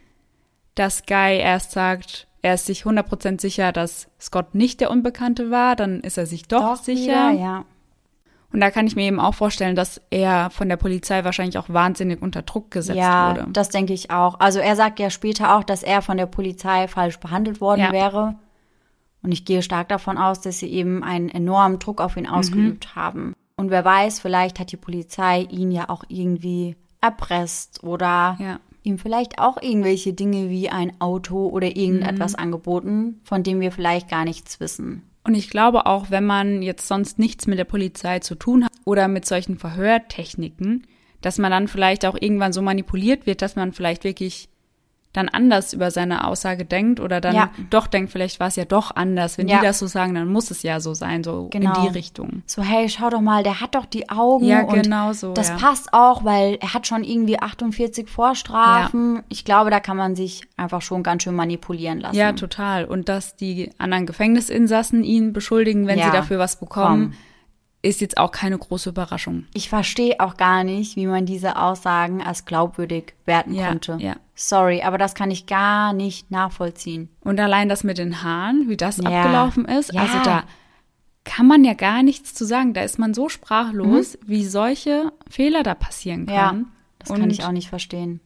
Dass Guy erst sagt, er ist sich 100% sicher, dass Scott nicht der Unbekannte war, dann ist er sich doch, sicher. Wieder, ja. Und da kann ich mir eben auch vorstellen, dass er von der Polizei wahrscheinlich auch wahnsinnig unter Druck gesetzt ja, wurde. das denke ich auch. Also er sagt ja später auch, dass er von der Polizei falsch behandelt worden Ja. wäre. Und ich gehe stark davon aus, dass sie eben einen enormen Druck auf ihn ausgeübt haben. Und wer weiß, vielleicht hat die Polizei ihn ja auch irgendwie erpresst oder Ja. ihm vielleicht auch irgendwelche Dinge wie ein Auto oder irgendetwas angeboten, von dem wir vielleicht gar nichts wissen. Und ich glaube auch, wenn man jetzt sonst nichts mit der Polizei zu tun hat oder mit solchen Verhörtechniken, dass man dann vielleicht auch irgendwann so manipuliert wird, dass man vielleicht wirklich dann anders über seine Aussage denkt oder dann Ja. doch denkt, vielleicht war es ja doch anders. Wenn Ja. die das so sagen, dann muss es ja so sein, so Genau. in die Richtung. So, hey, schau doch mal, der hat doch die Augen. Ja, und genau so, Das ja. passt auch, weil er hat schon irgendwie 48 Vorstrafen. Ich glaube, da kann man sich einfach schon ganz schön manipulieren lassen. Ja, total. Und dass die anderen Gefängnisinsassen ihn beschuldigen, wenn sie dafür was bekommen, komm. Ist jetzt auch keine große Überraschung. Ich verstehe auch gar nicht, wie man diese Aussagen als glaubwürdig werten Ja, konnte. ja. Sorry, aber das kann ich gar nicht nachvollziehen. Und allein das mit den Haaren, wie das Ja. abgelaufen ist, Ja. also da kann man ja gar nichts zu sagen. Da ist man so sprachlos, wie solche Fehler da passieren Mhm. Ja, können. das Und kann ich auch nicht verstehen.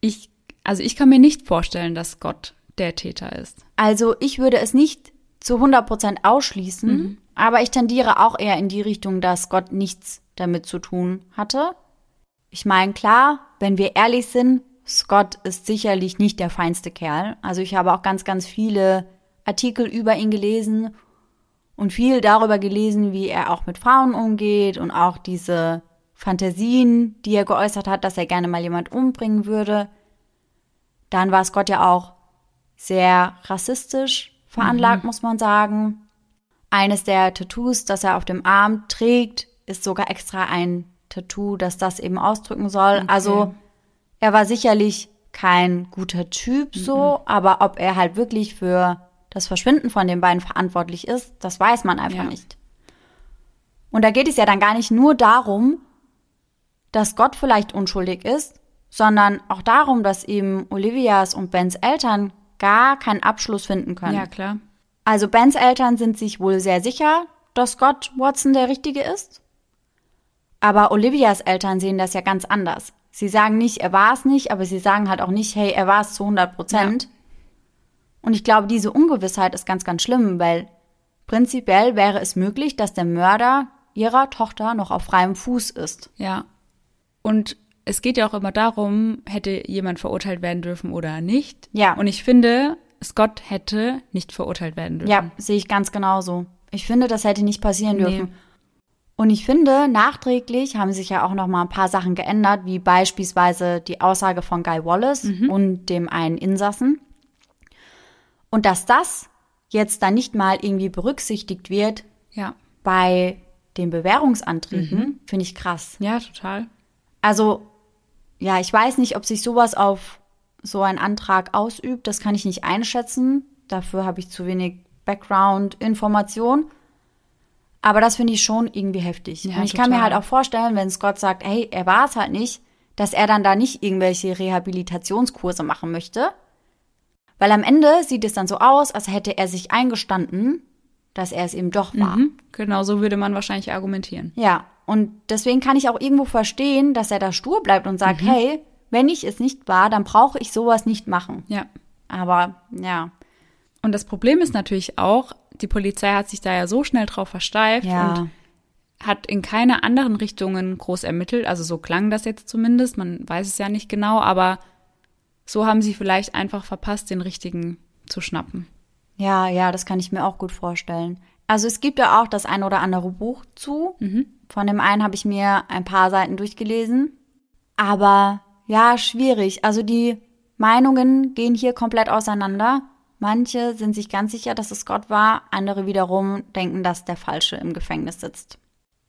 Ich, also ich kann mir nicht vorstellen, dass Gott der Täter ist. Also ich würde es nicht zu 100% ausschließen, Mhm. Aber ich tendiere auch eher in die Richtung, dass Gott nichts damit zu tun hatte. Ich meine, klar, wenn wir ehrlich sind, Scott ist sicherlich nicht der feinste Kerl. Also ich habe auch ganz, ganz viele Artikel über ihn gelesen und viel darüber gelesen, wie er auch mit Frauen umgeht und auch diese Fantasien, die er geäußert hat, dass er gerne mal jemand umbringen würde. Dann war Scott ja auch sehr rassistisch veranlagt, muss man sagen. Eines der Tattoos, das er auf dem Arm trägt, ist sogar extra ein Tattoo, das das eben ausdrücken soll. Also er war sicherlich kein guter Typ so, aber ob er halt wirklich für das Verschwinden von den beiden verantwortlich ist, das weiß man einfach Ja. nicht. Und da geht es ja dann gar nicht nur darum, dass Gott vielleicht unschuldig ist, sondern auch darum, dass eben Olivias und Bens Eltern gar keinen Abschluss finden können. Ja, klar. Also Bens Eltern sind sich wohl sehr sicher, dass Scott Watson der Richtige ist. Aber Olivias Eltern sehen das ja ganz anders. Sie sagen nicht, er war es nicht, aber sie sagen halt auch nicht, hey, er war es zu 100 Prozent. Und ich glaube, diese Ungewissheit ist ganz, ganz schlimm, weil prinzipiell wäre es möglich, dass der Mörder ihrer Tochter noch auf freiem Fuß ist. Ja. Und es geht ja auch immer darum, hätte jemand verurteilt werden dürfen oder nicht. Ja. Und ich finde, Scott hätte nicht verurteilt werden dürfen. Ja, sehe ich ganz genauso. Ich finde, das hätte nicht passieren Nee. dürfen. Und ich finde, nachträglich haben sich ja auch noch mal ein paar Sachen geändert, wie beispielsweise die Aussage von Guy Wallace und dem einen Insassen. Und dass das jetzt dann nicht mal irgendwie berücksichtigt wird Ja. bei den Bewährungsanträgen, finde ich krass. Ja, total. Also, ja, ich weiß nicht, ob sich sowas auf so einen Antrag ausübt. Das kann ich nicht einschätzen. Dafür habe ich zu wenig Background-Information. Aber das finde ich schon irgendwie heftig. Ja, Und ich kann mir total. halt auch vorstellen, wenn Scott sagt, hey, er war es halt nicht, dass er dann da nicht irgendwelche Rehabilitationskurse machen möchte. Weil am Ende sieht es dann so aus, als hätte er sich eingestanden, dass er es eben doch war. Mhm. Genau so würde man wahrscheinlich argumentieren. Ja, und deswegen kann ich auch irgendwo verstehen, dass er da stur bleibt und sagt, hey, wenn ich es nicht war, dann brauche ich sowas nicht machen. Ja. Aber ja, Und das Problem ist natürlich auch, die Polizei hat sich da ja so schnell drauf versteift Ja. und hat in keiner anderen Richtungen groß ermittelt. Also so klang das jetzt zumindest. Man weiß es ja nicht genau, aber so haben sie vielleicht einfach verpasst, den richtigen zu schnappen. Ja, ja, das kann ich mir auch gut vorstellen. Also es gibt ja auch das ein oder andere Buch zu. Mhm. Von dem einen habe ich mir ein paar Seiten durchgelesen. Aber ja, schwierig. Also die Meinungen gehen hier komplett auseinander. Manche sind sich ganz sicher, dass es Gott war, andere wiederum denken, dass der Falsche im Gefängnis sitzt.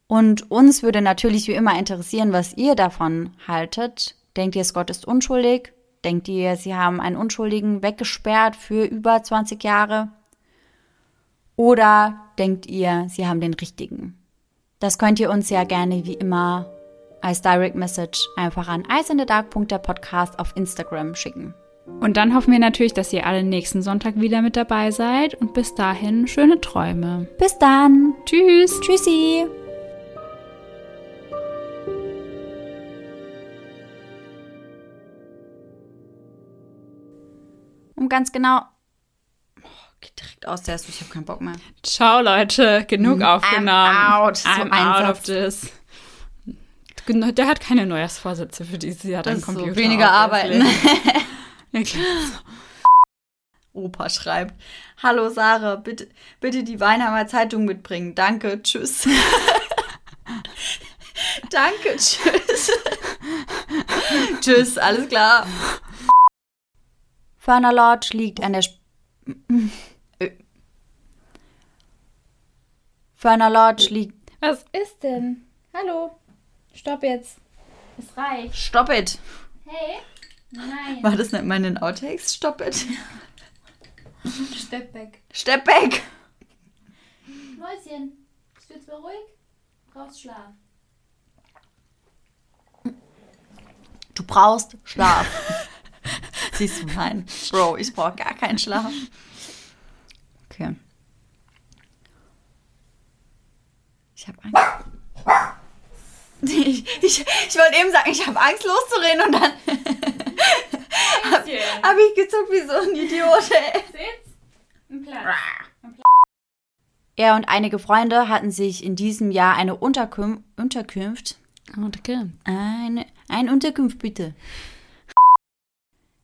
Und uns würde natürlich wie immer interessieren, was ihr davon haltet. Denkt ihr, Gott ist unschuldig? Denkt ihr, sie haben einen Unschuldigen weggesperrt für über 20 Jahre? Oder denkt ihr, sie haben den richtigen? Das könnt ihr uns ja gerne wie immer als Direct Message einfach an eisendedark.der auf Instagram schicken. Und dann hoffen wir natürlich, dass ihr alle nächsten Sonntag wieder mit dabei seid und bis dahin schöne Träume. Bis dann. Tschüss. Tschüssi. Um ganz genau. Oh, geht direkt aus der Ich habe keinen Bock mehr. Ciao, Leute. Genug I'm aufgenommen. out. So I'm ein out Satz. of this. Der hat keine Neujahrsvorsätze für dieses Jahr. Dein ist so Computer. weniger arbeiten. (laughs) Ja, klar. Opa schreibt: Hallo Sarah, bitte, bitte die Weinheimer Zeitung mitbringen. Danke, tschüss. (laughs) Danke, tschüss. (laughs) tschüss, alles klar. Ferner Lodge liegt an der. Sp Ö. Ferner Lodge liegt. Was ist denn? Hallo. Stopp jetzt. Es reicht. Stop it. Hey. Nein. War das nicht mal in den Outtakes? Stop it. (laughs) Step back. Step back. Mäuschen. Bist du jetzt mal ruhig? Brauchst Schlaf. Du brauchst Schlaf. (laughs) Siehst du, nein. Bro, ich brauche gar keinen Schlaf. Okay. Ich habe Angst. Ich, ich, ich wollte eben sagen, ich habe Angst loszureden und dann habe ich gezuckt wie so ein Idiot. Ey. Sitz. Ein Platz. Er und einige Freunde hatten sich in diesem Jahr eine Unterkün Unterkunft Okay. Eine, ein Unterkunft bitte.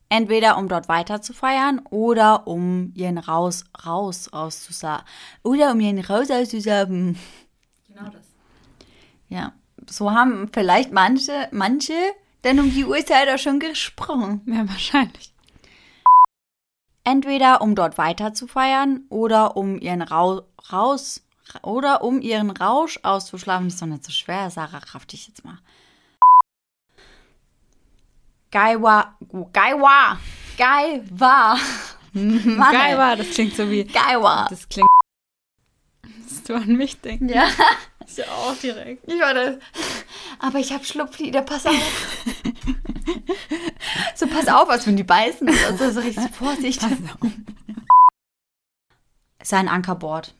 Entweder um dort weiter zu feiern oder um ihren Raus, raus auszusagen. Oder um ihren Raus auszusagen. Genau das. Ja, so haben vielleicht manche, manche dann um die Uhrzeit auch schon gesprochen. Ja, wahrscheinlich. Entweder um dort weiter zu feiern oder um ihren Rau, raus oder um ihren Rausch auszuschlafen. Das ist doch nicht so schwer, Sarah, raff dich jetzt mal. Gaiwa, Gaiwa, Gaiwa. (laughs) Mann, Geil war, das klingt so wie. Gaiwa. Das klingt. Dass du an mich denkst. Ja, Ist ja auch direkt. ich war das. Aber ich habe Schlupflieder, pass auf. (laughs) so, pass auf, als wenn die beißen. Also so richtig Vorsicht. Sein Ankerboard.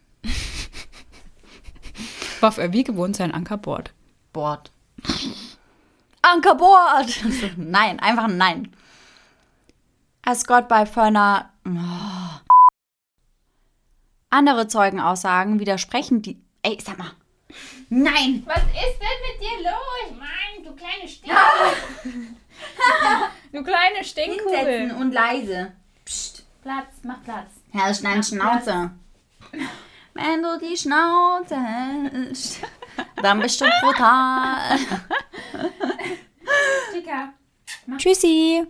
War er wie gewohnt sein Ankerboard. Board. Ankerboard! nein, einfach ein Nein. Als Gott bei Förner. Oh. Andere Zeugenaussagen widersprechen die. Ey, sag mal. Nein! Was ist denn mit dir los? Mann, du kleine Stinkkugel. (laughs) du kleine Hinsetzen Stinkkugel. und leise. Psst. Platz, mach Platz. Herrsch, deine Schnauze. Wenn du die Schnauze hältst, dann bist du brutal. (laughs) Chica. Tschüssi.